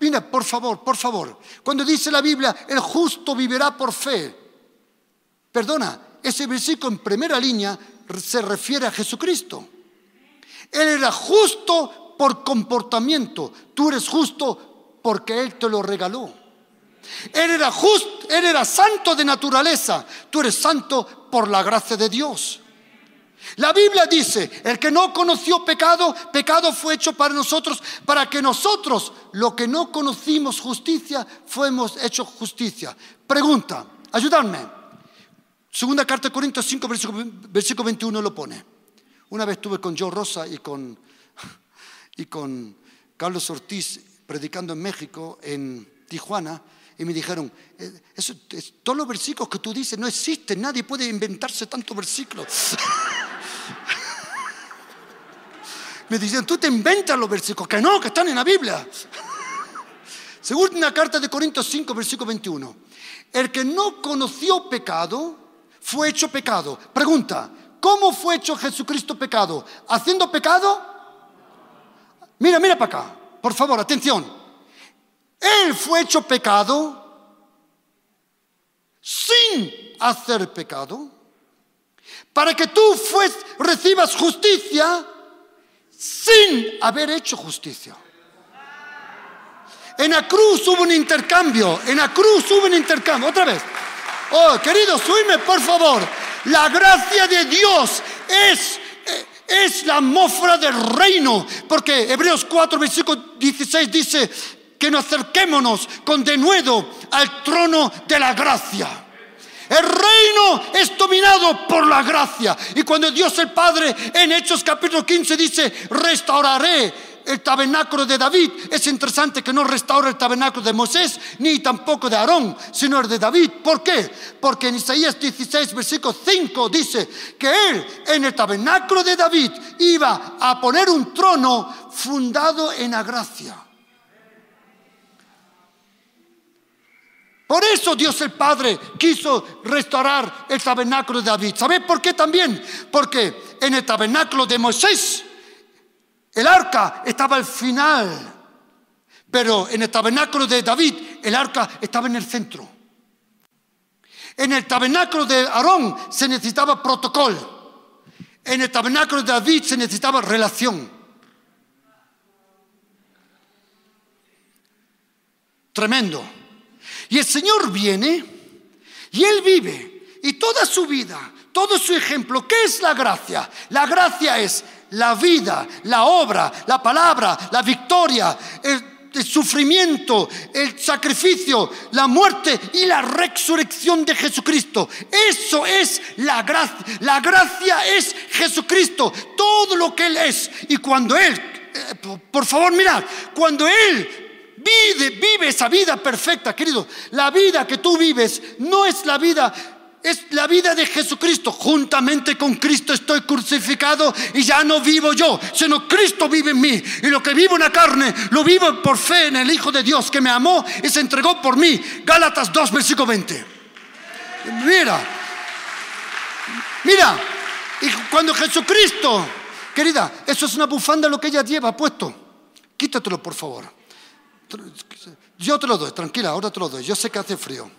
Mira, por favor, por favor. Cuando dice la Biblia, el justo vivirá por fe. Perdona, ese versículo en primera línea se refiere a Jesucristo. Él era justo por comportamiento. Tú eres justo porque Él te lo regaló. Él era justo, Él era santo de naturaleza. Tú eres santo por la gracia de Dios. La Biblia dice, el que no conoció pecado, pecado fue hecho para nosotros, para que nosotros, lo que no conocimos justicia, fuimos hecho justicia. Pregunta, ayúdame. Segunda carta de Corintios 5, versículo, 21 lo pone. Una vez estuve con Joe Rosa y con, y con Carlos Ortiz predicando en México, en Tijuana, y me dijeron, eh, todos los versículos que tú dices no existen, nadie puede inventarse tantos versículos. me dicen, tú te inventas los versículos, que no, que están en la Biblia. Según carta de Corintios 5, versículo 21, el que no conoció pecado fue hecho pecado. Pregunta, ¿cómo fue hecho Jesucristo pecado? ¿Haciendo pecado? Mira, mira para acá, por favor, atención. Él fue hecho pecado sin hacer pecado, para que tú recibas justicia sin haber hecho justicia. En la cruz hubo un intercambio, en la cruz hubo un intercambio. Otra vez. Oh, querido, suime por favor. La gracia de Dios es, es la atmósfera del reino. Porque Hebreos 4, versículo 16 dice que nos acerquémonos con denuedo al trono de la gracia. El reino es dominado por la gracia. Y cuando Dios el Padre en Hechos capítulo 15 dice, restauraré el tabernáculo de David, es interesante que no restaure el tabernáculo de Moisés ni tampoco de Aarón, sino el de David. ¿Por qué? Porque en Isaías 16, versículo 5 dice que él en el tabernáculo de David iba a poner un trono fundado en la gracia. Por eso Dios el Padre quiso restaurar el tabernáculo de David. ¿Sabe por qué también? Porque en el tabernáculo de Moisés el arca estaba al final, pero en el tabernáculo de David el arca estaba en el centro. En el tabernáculo de Aarón se necesitaba protocolo. En el tabernáculo de David se necesitaba relación. Tremendo. Y el Señor viene y Él vive. Y toda su vida, todo su ejemplo, ¿qué es la gracia? La gracia es la vida, la obra, la palabra, la victoria, el, sufrimiento, el sacrificio, la muerte y la resurrección de Jesucristo. Eso es la gracia. La gracia es Jesucristo, todo lo que Él es. Y cuando Él, eh, por favor, mirad, cuando Él vive, vive esa vida perfecta, querido. La vida que tú vives no es la vida es la vida de Jesucristo. Juntamente con Cristo estoy crucificado y ya no vivo yo, sino Cristo vive en mí. Y lo que vivo en la carne, lo vivo por fe en el Hijo de Dios que me amó y se entregó por mí. Gálatas 2, versículo 20. Mira, mira, y cuando Jesucristo, querida, eso es una bufanda lo que ella lleva puesto. Quítatelo, por favor. Yo te lo doy, tranquila, ahora te lo doy. Yo sé que hace frío.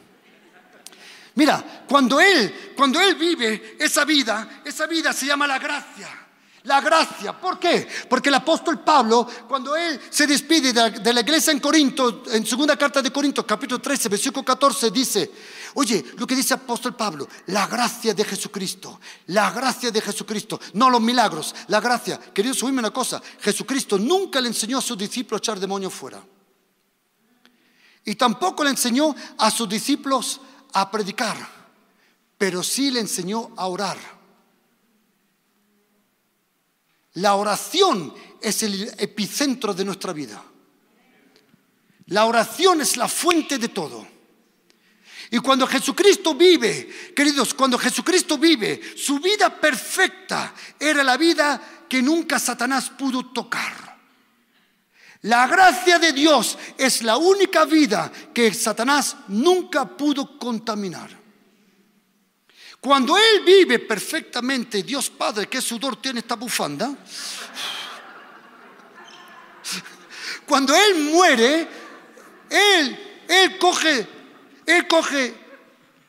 Mira, cuando Él, cuando Él vive esa vida, esa vida se llama la gracia. La gracia, ¿por qué? Porque el apóstol Pablo, cuando él se despide de la, iglesia en Corinto, en segunda carta de Corinto, capítulo 13, versículo 14, dice, oye, lo que dice el apóstol Pablo, la gracia de Jesucristo, la gracia de Jesucristo, no los milagros, la gracia. Queridos, subirme una cosa, Jesucristo nunca le enseñó a sus discípulos a echar demonios fuera. Y tampoco le enseñó a sus discípulos a predicar, pero sí le enseñó a orar. La oración es el epicentro de nuestra vida. La oración es la fuente de todo. Y cuando Jesucristo vive, queridos, cuando Jesucristo vive, su vida perfecta era la vida que nunca Satanás pudo tocar. La gracia de Dios es la única vida que Satanás nunca pudo contaminar. Cuando Él vive perfectamente, Dios Padre, ¿qué sudor tiene esta bufanda? Cuando Él muere, Él, Él coge, Él coge,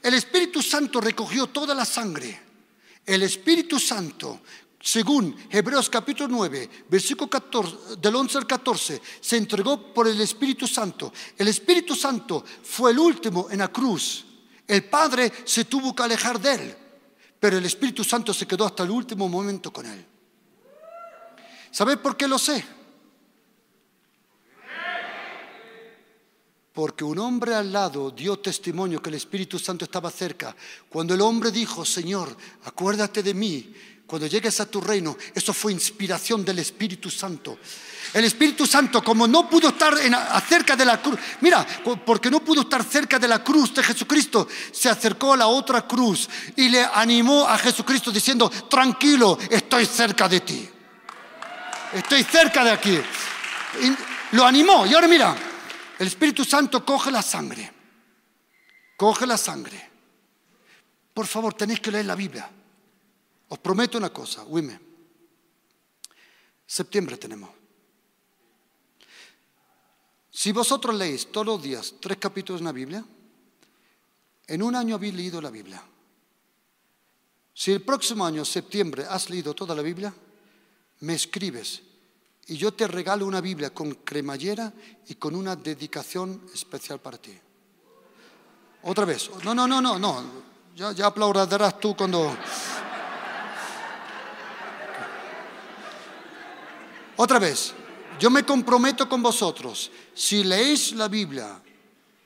el Espíritu Santo recogió toda la sangre. El Espíritu Santo según Hebreos capítulo 9, versículo 14, del 11 al 14, se entregó por el Espíritu Santo. El Espíritu Santo fue el último en la cruz. El Padre se tuvo que alejar de él, pero el Espíritu Santo se quedó hasta el último momento con él. ¿Sabes por qué lo sé? Porque un hombre al lado dio testimonio que el Espíritu Santo estaba cerca. Cuando el hombre dijo, Señor, acuérdate de mí, cuando llegues a tu reino, eso fue inspiración del Espíritu Santo. El Espíritu Santo, como no pudo estar en, cerca de la cruz, mira, porque no pudo estar cerca de la cruz de Jesucristo, se acercó a la otra cruz y le animó a Jesucristo diciendo, tranquilo, estoy cerca de ti. Estoy cerca de aquí. lo animó. Y ahora mira, el Espíritu Santo coge la sangre. Coge la sangre. Por favor, tenéis que leer la Biblia. Os prometo una cosa, Wime. Septiembre tenemos. Si vosotros leéis todos los días tres capítulos en la Biblia, en un año habéis leído la Biblia. Si el próximo año, septiembre, has leído toda la Biblia, me escribes y yo te regalo una Biblia con cremallera y con una dedicación especial para ti. Otra vez. No, no, no, no, no. Ya, ya aplaudirás tú cuando... Otra vez, yo me comprometo con vosotros, si leéis la Biblia,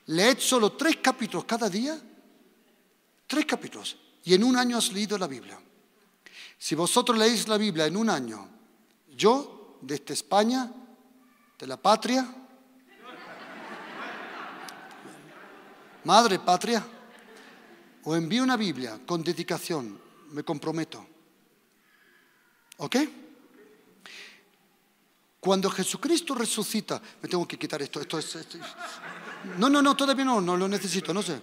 leed solo tres capítulos cada día, tres capítulos, y en un año has leído la Biblia. Si vosotros leéis la Biblia en un año, yo, desde España, de la patria, madre patria, os envío una Biblia con dedicación, me comprometo. ¿Ok? Cuando Jesucristo resucita, me tengo que quitar esto, esto es... no, no, no, todavía no, no lo necesito, no sé.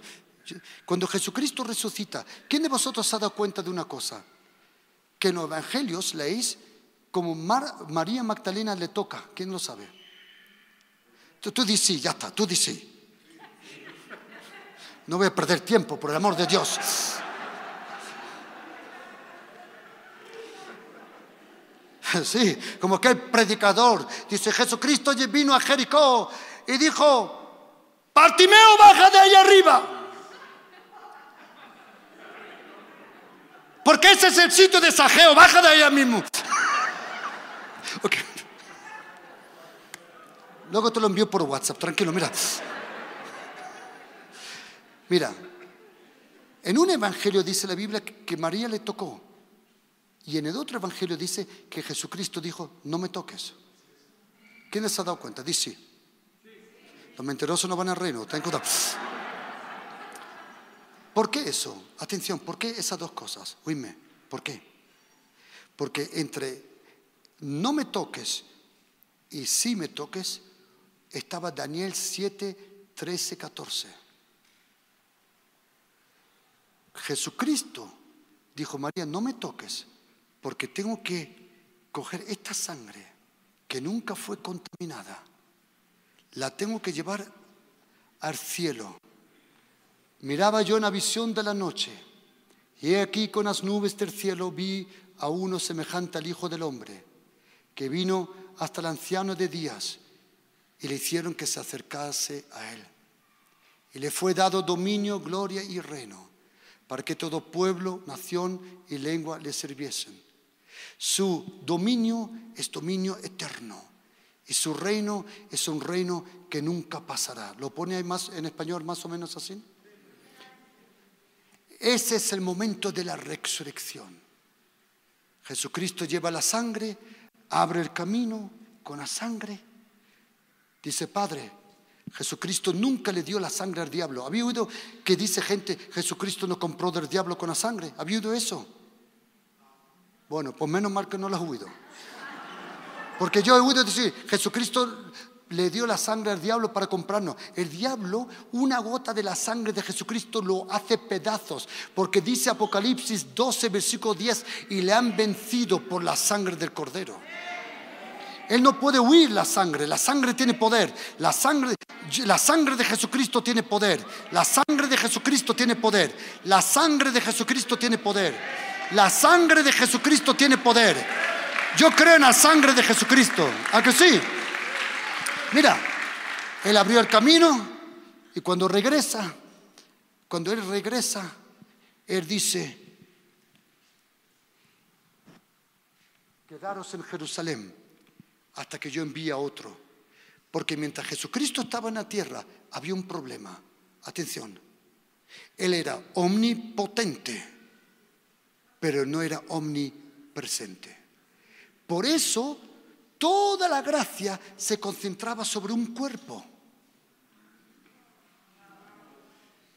Cuando Jesucristo resucita, ¿quién de vosotros se ha dado cuenta de una cosa? Que en los evangelios leéis como María Magdalena le toca, ¿quién lo sabe? Tú, tú dices, ya está, tú dices. No voy a perder tiempo, por el amor de Dios. Sí, como que el predicador dice, Jesucristo vino a Jericó y dijo, Partimeo baja de ahí arriba. Porque ese es el sitio de sajeo, baja de ahí mismo. Luego te lo envío por WhatsApp, tranquilo, mira. Mira, en un evangelio dice la Biblia que María le tocó y en el otro evangelio dice que Jesucristo dijo, no me toques. ¿Quién les ha dado cuenta? Dice, Los mentirosos no van al reino. Ten cuidado. ¿Por qué eso? Atención, ¿por qué esas dos cosas? Oíme, ¿por qué? Porque entre no me toques y sí me toques estaba Daniel 7, 13, 14. Jesucristo dijo, María, no me toques, porque tengo que coger esta sangre que nunca fue contaminada, la tengo que llevar al cielo. Miraba yo en la visión de la noche, y aquí con las nubes del cielo vi a uno semejante al Hijo del Hombre, que vino hasta el anciano de días y le hicieron que se acercase a él. Y le fue dado dominio, gloria y reino, para que todo pueblo, nación y lengua le sirviesen. Su dominio es dominio eterno y su reino es un reino que nunca pasará. ¿Lo pone ahí más en español más o menos así? Ese es el momento de la resurrección. Jesucristo lleva la sangre, abre el camino con la sangre Dice, Padre, Jesucristo nunca le dio la sangre al diablo. ¿Había oído que dice gente, Jesucristo no compró del diablo con la sangre? ¿Había oído eso? Bueno, pues menos mal que no has oído. Porque yo he oído decir, Jesucristo le dio la sangre al diablo para comprarnos. El diablo, una gota de la sangre de Jesucristo lo hace pedazos, porque dice Apocalipsis 12, versículo 10, y le han vencido por la sangre del cordero. Él no puede huir la sangre. La sangre tiene poder. La sangre, la sangre de Jesucristo tiene poder. La sangre de Jesucristo tiene poder. La sangre de Jesucristo tiene poder. La sangre de Jesucristo tiene poder. Yo creo en la sangre de Jesucristo. ¿A que sí? Mira, Él abrió el camino y cuando regresa, cuando Él regresa, Él dice, quedaros en Jerusalén hasta que yo envíe a otro. Porque mientras Jesucristo estaba en la tierra, había un problema. Atención, Él era omnipotente, pero no era omnipresente. Por eso, toda la gracia se concentraba sobre un cuerpo.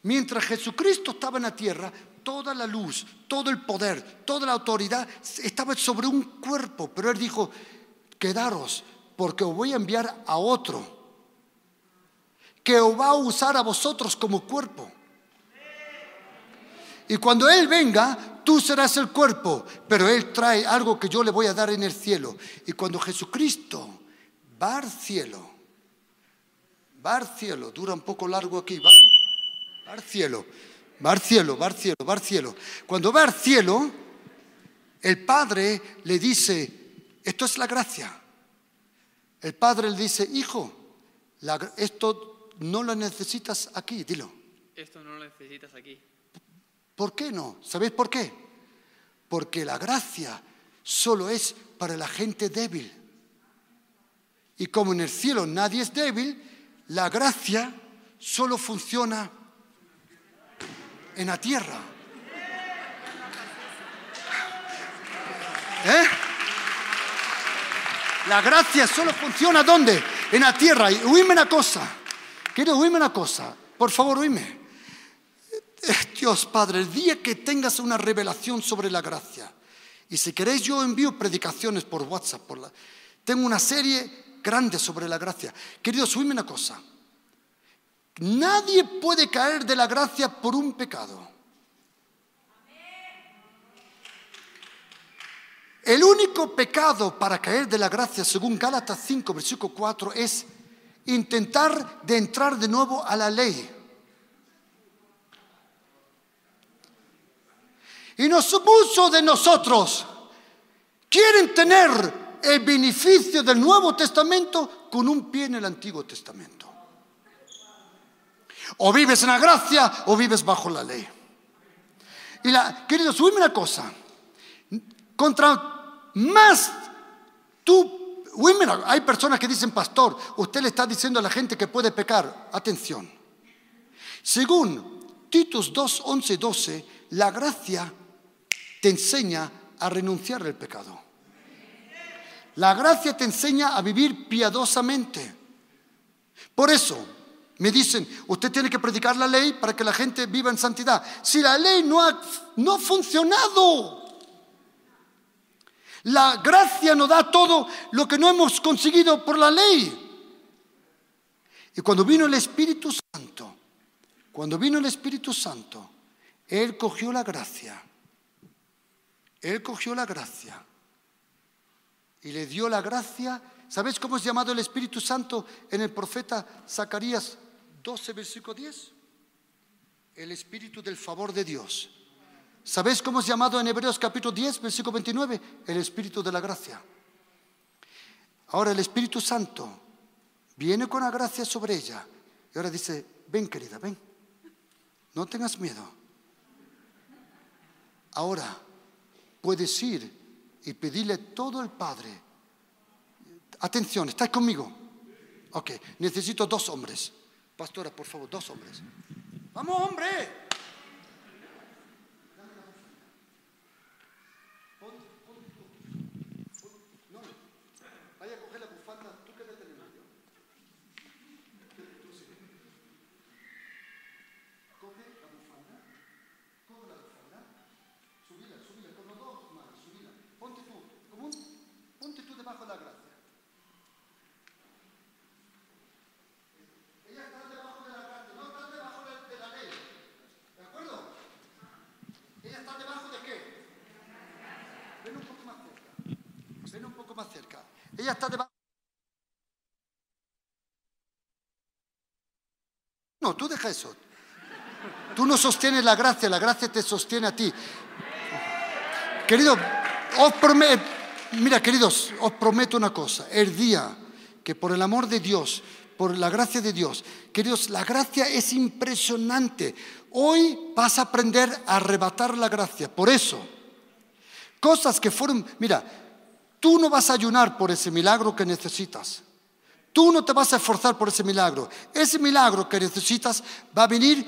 Mientras Jesucristo estaba en la tierra, toda la luz, todo el poder, toda la autoridad estaba sobre un cuerpo. Pero Él dijo, quedaros, porque os voy a enviar a otro que os va a usar a vosotros como cuerpo. Y cuando Él venga, tú serás el cuerpo, pero Él trae algo que yo le voy a dar en el cielo. Y cuando Jesucristo va al cielo, va al cielo, dura un poco largo aquí, va, al cielo, va al cielo, va al cielo, va al cielo. Cuando va al cielo, el Padre le dice, esto es la gracia. El padre le dice, hijo, esto no lo necesitas aquí, dilo. Esto no lo necesitas aquí. ¿Por qué no? ¿Sabéis por qué? Porque la gracia solo es para la gente débil. Y como en el cielo nadie es débil, la gracia solo funciona en la tierra. ¿Eh? La gracia solo funciona ¿dónde? En la tierra. Y oíme una cosa. Quiero oíme una cosa. Por favor, oíme. Dios Padre, el día que tengas una revelación sobre la gracia, y si queréis yo envío predicaciones por WhatsApp, por la... tengo una serie grande sobre la gracia. Queridos, oíme una cosa. Nadie puede caer de la gracia por un pecado. El único pecado para caer de la gracia, según Gálatas 5, versículo 4, es intentar de entrar de nuevo a la ley. Y nos supuso de nosotros quieren tener el beneficio del Nuevo Testamento con un pie en el Antiguo Testamento. O vives en la gracia o vives bajo la ley. Y la, queridos, subime una cosa. Contra más tú, hay personas que dicen, pastor, usted le está diciendo a la gente que puede pecar. Atención. Según Titus 2, 11 12, la gracia te enseña a renunciar al pecado. La gracia te enseña a vivir piadosamente. Por eso, Me dicen, usted tiene que predicar la ley para que la gente viva en santidad. Si la ley no ha, no funcionado, la gracia nos da todo lo que no hemos conseguido por la ley. Y cuando vino el Espíritu Santo, cuando vino el Espíritu Santo, Él cogió la gracia. Él cogió la gracia y le dio la gracia. ¿Sabéis cómo es llamado el Espíritu Santo en el profeta Zacarías 12, versículo 10? El Espíritu del favor de Dios. ¿Sabéis cómo es llamado en Hebreos capítulo 10, versículo 29? El Espíritu de la gracia. Ahora el Espíritu Santo viene con la gracia sobre ella y ahora dice, ven querida, ven, no tengas miedo. Ahora puedes ir y pedirle todo al Padre. Atención, ¿estáis conmigo? Ok, necesito dos hombres. Pastora, por favor, dos hombres. Vamos, hombre. Está debajo. No, tú deja eso. Tú no sostienes la gracia, la gracia te sostiene a ti. Querido, os prometo, mira queridos, os prometo una cosa, el día que por el amor de Dios, por la gracia de Dios, queridos, la gracia es impresionante. Hoy vas a aprender a arrebatar la gracia. Por eso, cosas que fueron, mira, Tú no vas a ayunar por ese milagro que necesitas. Tú no te vas a esforzar por ese milagro. Ese milagro que necesitas va a venir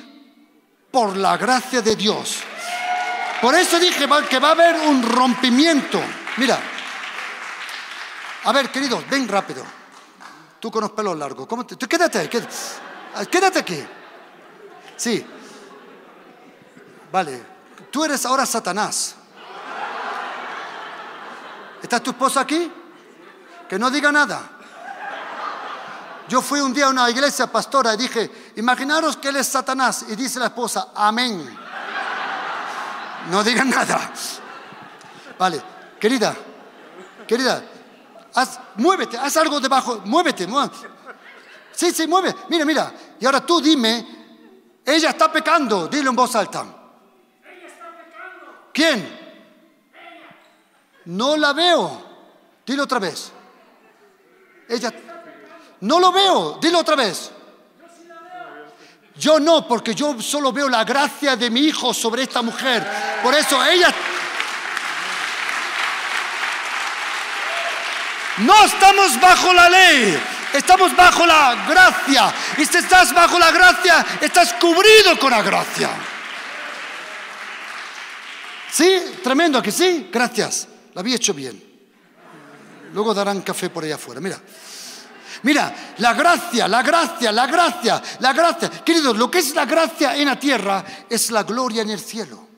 por la gracia de Dios. Por eso dije que va a haber un rompimiento. Mira, a ver, queridos, ven rápido. Tú con los pelos largos. ¿Cómo te... quédate quédate, quédate aquí. Sí. Vale. Tú eres ahora Satanás. ¿Está tu esposa aquí? Que no diga nada. Yo fui un día a una iglesia pastora y dije, imaginaros que él es Satanás. Y dice la esposa, amén. No digan nada. Vale, querida, querida, muévete, haz algo debajo, muévete, muévete. Sí, sí, mueve. Mira, mira. Y ahora tú dime, ella está pecando. Dile en voz alta. Ella está pecando. ¿Quién? No la veo. Dilo otra vez. Ella. No lo veo. Dilo otra vez. Yo no, porque yo solo veo la gracia de mi hijo sobre esta mujer. Por eso ella... No estamos bajo la ley, estamos bajo la gracia. Y si estás bajo la gracia, estás cubrido con la gracia. ¿Sí? Tremendo que sí. Gracias. Lo había hecho bien. Luego darán café por allá afuera. Mira. Mira, la gracia, la gracia, la gracia, la gracia. Queridos, lo que es la gracia en la tierra es la gloria en el cielo.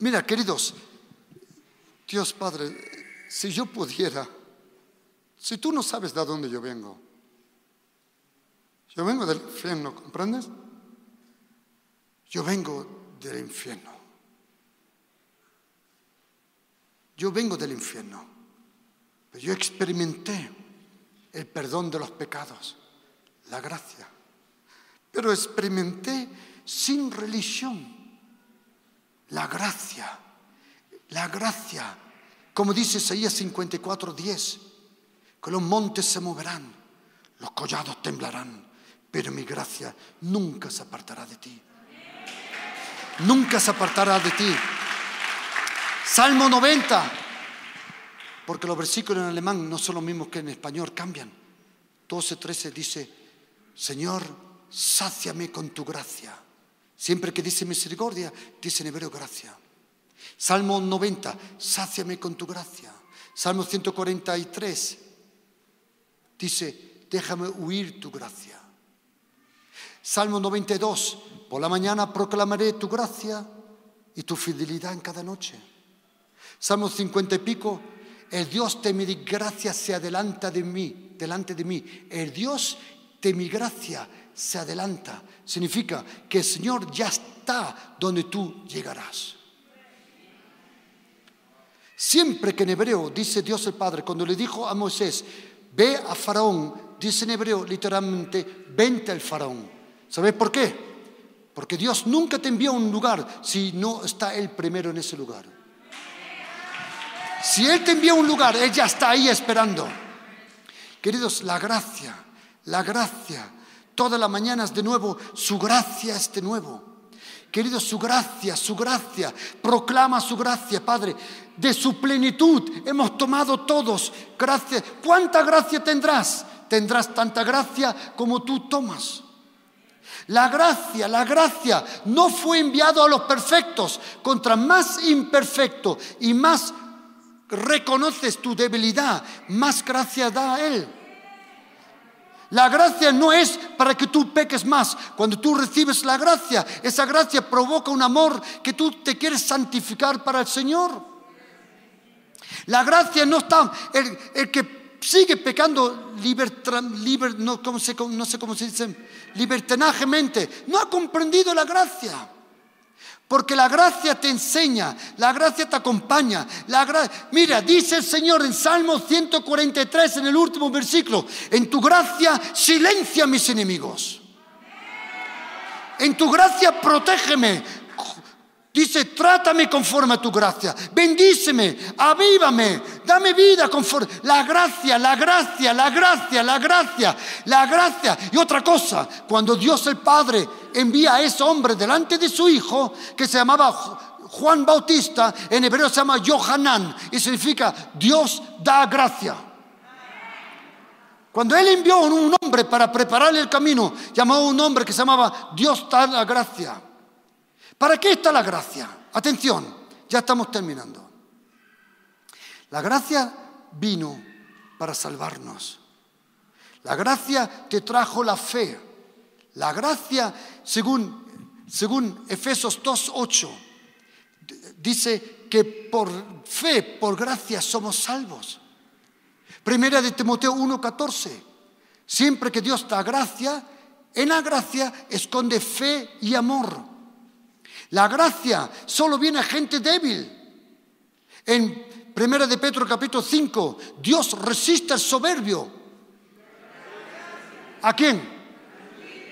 Mira, queridos, Dios Padre, si yo pudiera, si tú no sabes de dónde yo vengo, yo vengo del infierno, ¿comprendes? Yo vengo del infierno. Yo vengo del infierno, pero yo experimenté el perdón de los pecados, la gracia, pero experimenté sin religión la gracia, la gracia, como dice Isaías 54, 10, que los montes se moverán, los collados temblarán, pero mi gracia nunca se apartará de ti nunca se apartará de ti. Salmo 90, porque los versículos en alemán no son los mismos que en español, cambian. 12, 13 dice, Señor, sáciame con tu gracia. Siempre que dice misericordia, dice en hebreo gracia. Salmo 90, sáciame con tu gracia. Salmo 143, Dice, déjame huir tu gracia. Salmo 92, por la mañana proclamaré tu gracia y tu fidelidad en cada noche. Salmo 50 y pico, el Dios de mi gracia se adelanta de mí, delante de mí. El Dios de mi gracia se adelanta. Significa que el Señor ya está donde tú llegarás. Siempre que en hebreo dice Dios el Padre, cuando le dijo a Moisés, ve a Faraón, dice en hebreo literalmente, vente al Faraón. ¿Sabes por qué? Porque Dios nunca te envía a un lugar si no está Él primero en ese lugar. Si Él te envía a un lugar, Él ya está ahí esperando. Queridos, la gracia, la gracia, todas las mañanas de nuevo, su gracia es de nuevo. Queridos, su gracia, su gracia, proclama su gracia, Padre. De su plenitud hemos tomado todos gracia. ¿Cuánta gracia tendrás? Tendrás tanta gracia como tú tomas. La gracia, la gracia no fue enviado a los perfectos. Contra más imperfecto y más reconoces tu debilidad, más gracia da a Él. La gracia no es para que tú peques más. Cuando tú recibes la gracia, esa gracia provoca un amor que tú te quieres santificar para el Señor. La gracia no está, el, que sigue pecando no, no sé cómo se dice, libertinajemente, no ha comprendido la gracia. Porque la gracia te enseña, la gracia te acompaña. Mira, dice el Señor en Salmo 143, en el último versículo, en tu gracia silencia a mis enemigos. En tu gracia protégeme, Dice, trátame conforme a tu gracia, bendíceme, avívame, dame vida conforme. La gracia, la gracia, la gracia, la gracia, la gracia. Y otra cosa, cuando Dios el Padre envía a ese hombre delante de su hijo, que se llamaba Juan Bautista, en hebreo se llama Johanan, y significa Dios da gracia. Cuando él envió a un hombre para prepararle el camino, llamó a un hombre que se llamaba Dios da la gracia. ¿Para qué está la gracia? Atención, ya estamos terminando. La gracia vino para salvarnos. La gracia te trajo la fe. La gracia, según, según Efesios 2.8, dice que por fe, por gracia somos salvos. Primera de Timoteo 1.14, siempre que Dios da gracia, en la gracia esconde fe y amor. La gracia solo viene a gente débil. En 1 de Pedro capítulo 5, Dios resiste al soberbio. ¿A quién?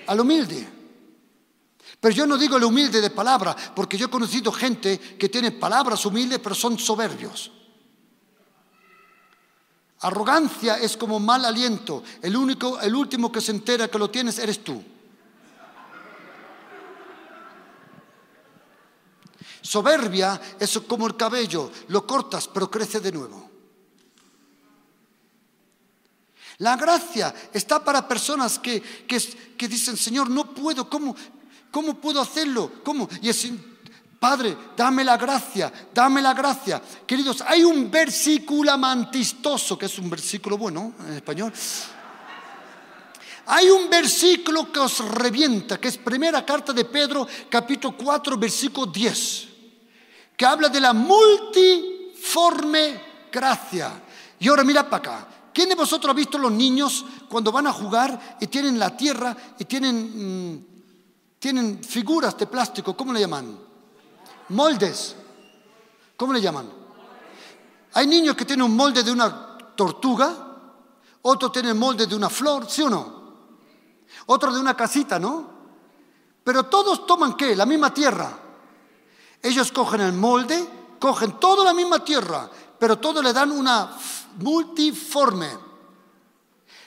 Al humilde. Pero yo no digo el humilde de palabra, porque yo he conocido gente que tiene palabras humildes, pero son soberbios. Arrogancia es como mal aliento. El único, el último que se entera que lo tienes eres tú. Soberbia es como el cabello, lo cortas pero crece de nuevo. La gracia está para personas que, que, dicen, Señor, no puedo, ¿cómo, cómo puedo hacerlo? ¿Cómo? Y es, Padre, dame la gracia, dame la gracia. Queridos, hay un versículo mantistoso, que es un versículo bueno en español. Hay un versículo que os revienta, que es primera carta de Pedro, capítulo 4, versículo 10 habla de la multiforme gracia. Y ahora mira para acá. ¿Quién de vosotros ha visto los niños cuando van a jugar y tienen la tierra y tienen, mm, tienen figuras de plástico? ¿Cómo le llaman? Moldes. ¿Cómo le llaman? Hay niños que tienen un molde de una tortuga, otro tiene el molde de una flor, ¿sí o no? Otro de una casita, ¿no? Pero todos toman qué? La misma tierra. Ellos cogen el molde, cogen toda la misma tierra, pero todo le dan una multiforme.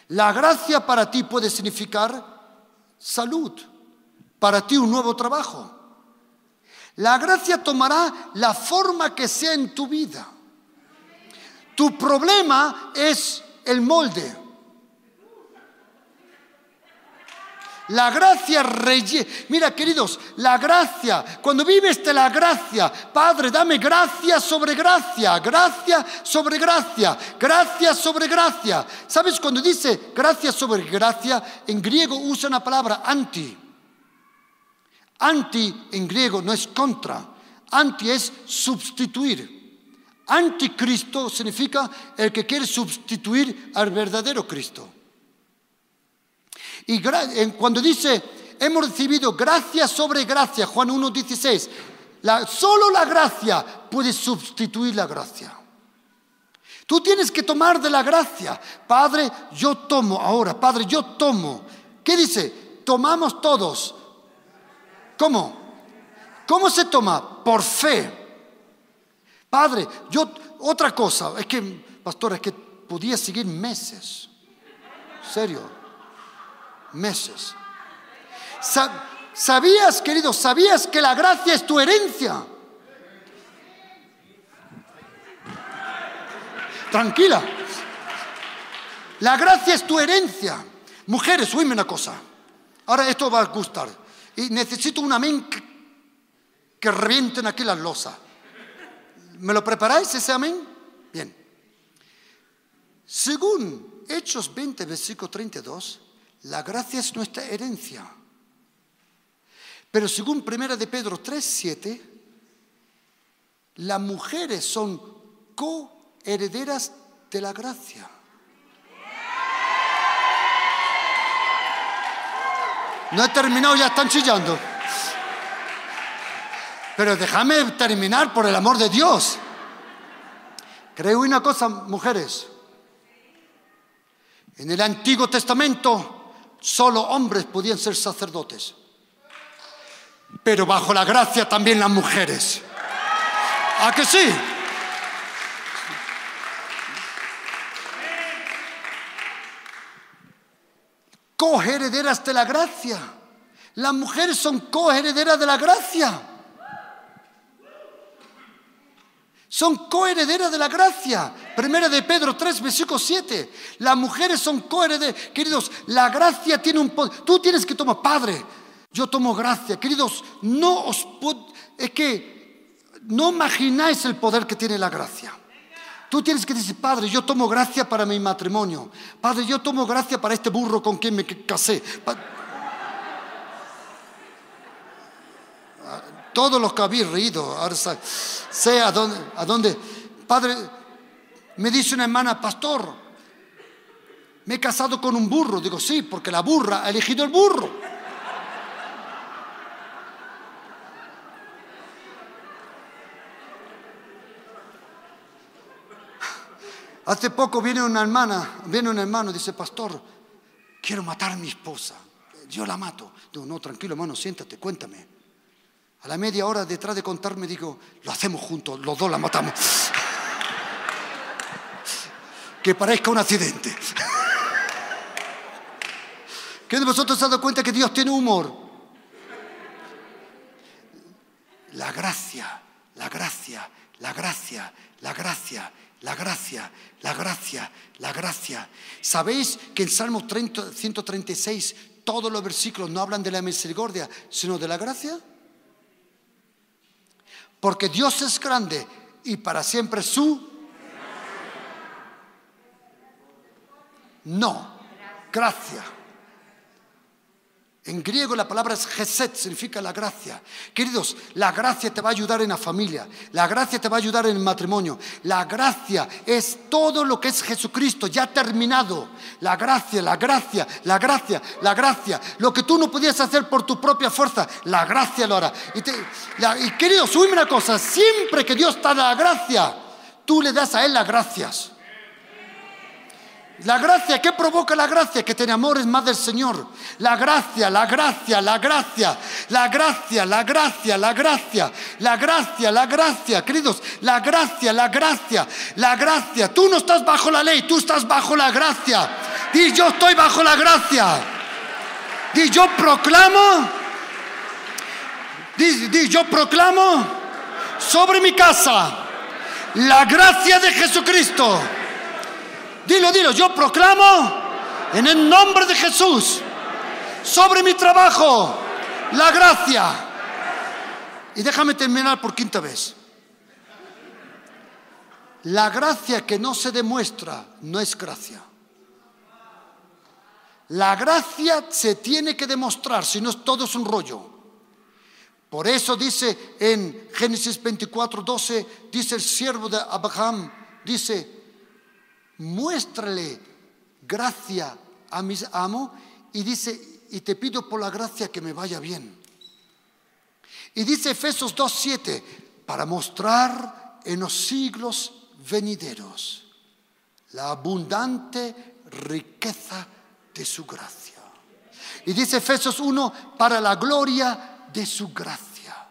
La gracia para ti puede significar salud, para ti un nuevo trabajo. La gracia tomará la forma que sea en tu vida. Tu problema es el molde. La gracia rellena. Mira, queridos, la gracia, cuando vives de la gracia, Padre, dame gracia sobre gracia, gracia sobre gracia, gracia sobre gracia. ¿Sabes cuando dice gracia sobre gracia? En griego usa una palabra anti. Anti en griego no es contra, anti es sustituir. Anticristo significa el que quiere sustituir al verdadero Cristo. Y cuando dice, hemos recibido gracia sobre gracia, Juan 1.16, la, solo la gracia puede sustituir la gracia. Tú tienes que tomar de la gracia. Padre, yo tomo ahora. Padre, yo tomo. ¿Qué dice? Tomamos todos. ¿Cómo? ¿Cómo se toma? Por fe. Padre, yo, otra cosa, es que, pastor, es que podía seguir meses. Serio meses. ¿Sabías, querido, sabías que la gracia es tu herencia? Tranquila. La gracia es tu herencia. Mujeres, oíme una cosa. Ahora esto va a gustar. Y necesito un amén que, revienten aquí las losas. ¿Me lo preparáis ese amén? Bien. Según Hechos 20, versículo 32, la gracia es nuestra herencia. Pero según Primera de Pedro 3:7, las mujeres son coherederas de la gracia. No he terminado, ya están chillando. Pero déjame terminar por el amor de Dios. Creo una cosa, mujeres. En el Antiguo Testamento solo hombres podían ser sacerdotes. Pero bajo la gracia también las mujeres. ¿A que sí? Coherederas de la gracia. Las mujeres son coherederas de la gracia. Son coherederas de la gracia. Primera de Pedro 3, versículo 7. Las mujeres son coherederas. Queridos, la gracia tiene un poder. Tú tienes que tomar, Padre, yo tomo gracia. Queridos, no os es que no imagináis el poder que tiene la gracia. Tú tienes que decir, Padre, yo tomo gracia para mi matrimonio. Padre, yo tomo gracia para este burro con quien me casé. Todos los que habéis reído, ahora sé a dónde, a dónde. Padre, me dice una hermana, pastor, me he casado con un burro. Digo, sí, porque la burra ha elegido el burro. Hace poco viene una hermana, viene un hermano, dice, pastor, quiero matar a mi esposa. Yo la mato. Digo, no, tranquilo, hermano, siéntate, cuéntame. A la media hora detrás de contarme digo, lo hacemos juntos, los dos la matamos. Que parezca un accidente. ¿Quién de vosotros se ha dado cuenta que Dios tiene humor? La gracia, la gracia, la gracia, la gracia, la gracia, la gracia, la gracia. ¿Sabéis que en Salmo 136 todos los versículos no hablan de la misericordia, sino de la gracia? Porque Dios es grande y para siempre su... No, gracia. En griego la palabra es geset, significa la gracia. Queridos, la gracia te va a ayudar en la familia, la gracia te va a ayudar en el matrimonio. La gracia es todo lo que es Jesucristo, ya terminado. La gracia, la gracia, la gracia, la gracia. Lo que tú no podías hacer por tu propia fuerza, la gracia lo hará. Y, queridos, una cosa, siempre que Dios te da la gracia, tú le das a Él las gracias. La gracia, ¿qué provoca la gracia? Que te enamores más del Señor. La gracia, la gracia, la gracia, la gracia, la gracia, la gracia, la gracia, la gracia, queridos, la gracia, la gracia, la gracia. Tú no estás bajo la ley, tú estás bajo la gracia. Y yo estoy bajo la gracia. Y yo proclamo, di, yo proclamo sobre mi casa la gracia de Jesucristo Dilo, dilo, yo proclamo en el nombre de Jesús sobre mi trabajo. La gracia. Y déjame terminar por quinta vez. La gracia que no se demuestra no es gracia. La gracia se tiene que demostrar, si no todo es un rollo. Por eso dice en Génesis 24, 12, dice el siervo de Abraham, dice, muéstrale gracia a mis amo y dice, y te pido por la gracia que me vaya bien. Y dice Efesios 2, 7, para mostrar en los siglos venideros la abundante riqueza de su gracia. Y dice Efesios 1, para la gloria de su gracia.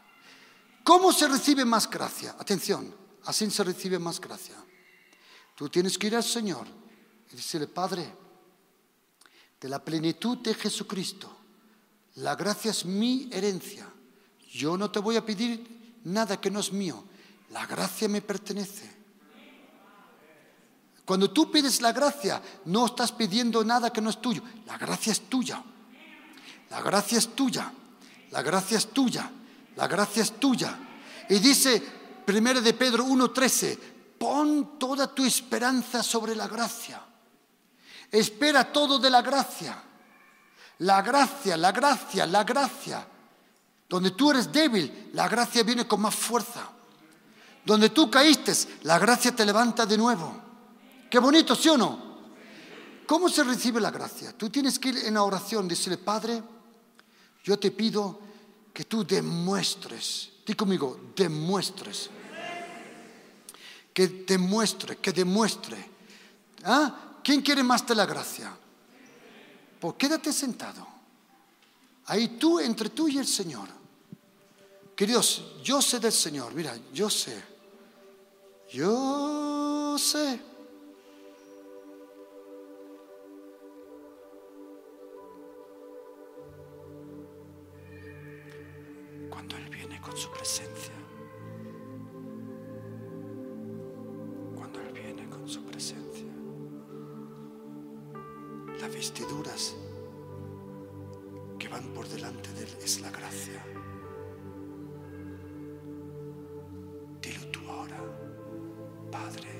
¿Cómo se recibe más gracia? Atención, así se recibe más gracia. Tú tienes que ir al Señor y decirle, Padre, de la plenitud de Jesucristo, la gracia es mi herencia. Yo no te voy a pedir nada que no es mío. La gracia me pertenece. Cuando tú pides la gracia, no estás pidiendo nada que no es tuyo. La gracia es tuya. La gracia es tuya. La gracia es tuya. La gracia es tuya. Y dice 1 de Pedro 1:13, pon toda tu esperanza sobre la gracia. Espera todo de la gracia. La gracia, la gracia, la gracia. Donde tú eres débil, la gracia viene con más fuerza. Donde tú caíste, la gracia te levanta de nuevo. Qué bonito, ¿sí o no? ¿Cómo se recibe la gracia? Tú tienes que ir en la oración, decirle, Padre, yo te pido que tú demuestres, di conmigo, demuestres. Que demuestre, que demuestre. ¿Ah? ¿Quién quiere más de la gracia? Pues quédate sentado. Ahí tú, entre tú y el Señor. Queridos, yo sé del Señor, mira, yo sé. Yo sé. su presencia. Vestiduras que van por delante de Él es la gracia. Dilo tú ahora, Padre,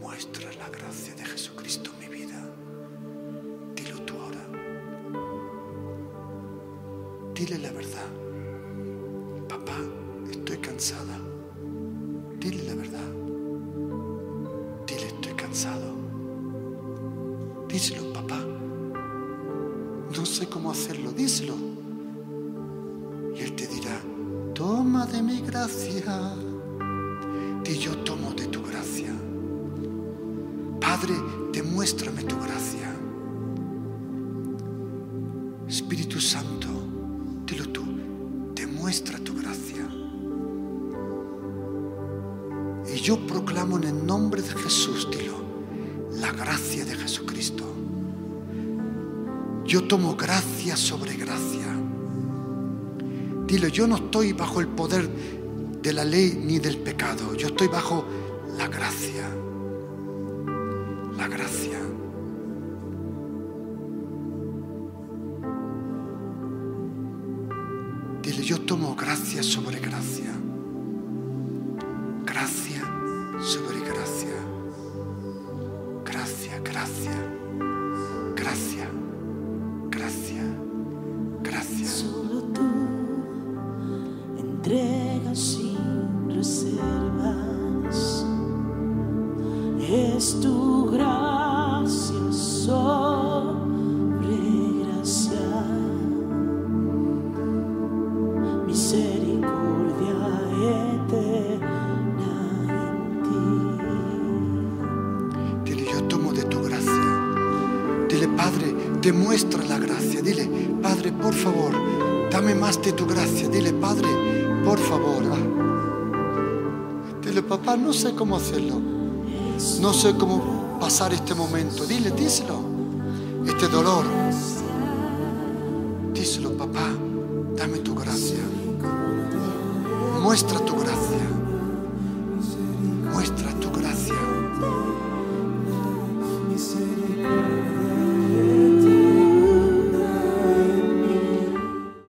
muestra la gracia de Jesucristo en mi vida. Dilo tú ahora. Dile la verdad cansada. Díselo, papá. No sé cómo hacerlo, díselo. Y él te dirá, toma de mi gracia. Y yo tomo de tu gracia. Padre, demuéstrame tu gracia. Espíritu Santo, dilo tú, demuestra tu gracia. Y yo proclamo en el nombre de Jesús, dilo, la gracia de Yo tomo gracia sobre gracia. Dilo, yo no estoy bajo el poder de la ley ni del pecado. Yo estoy bajo la gracia. Díselo,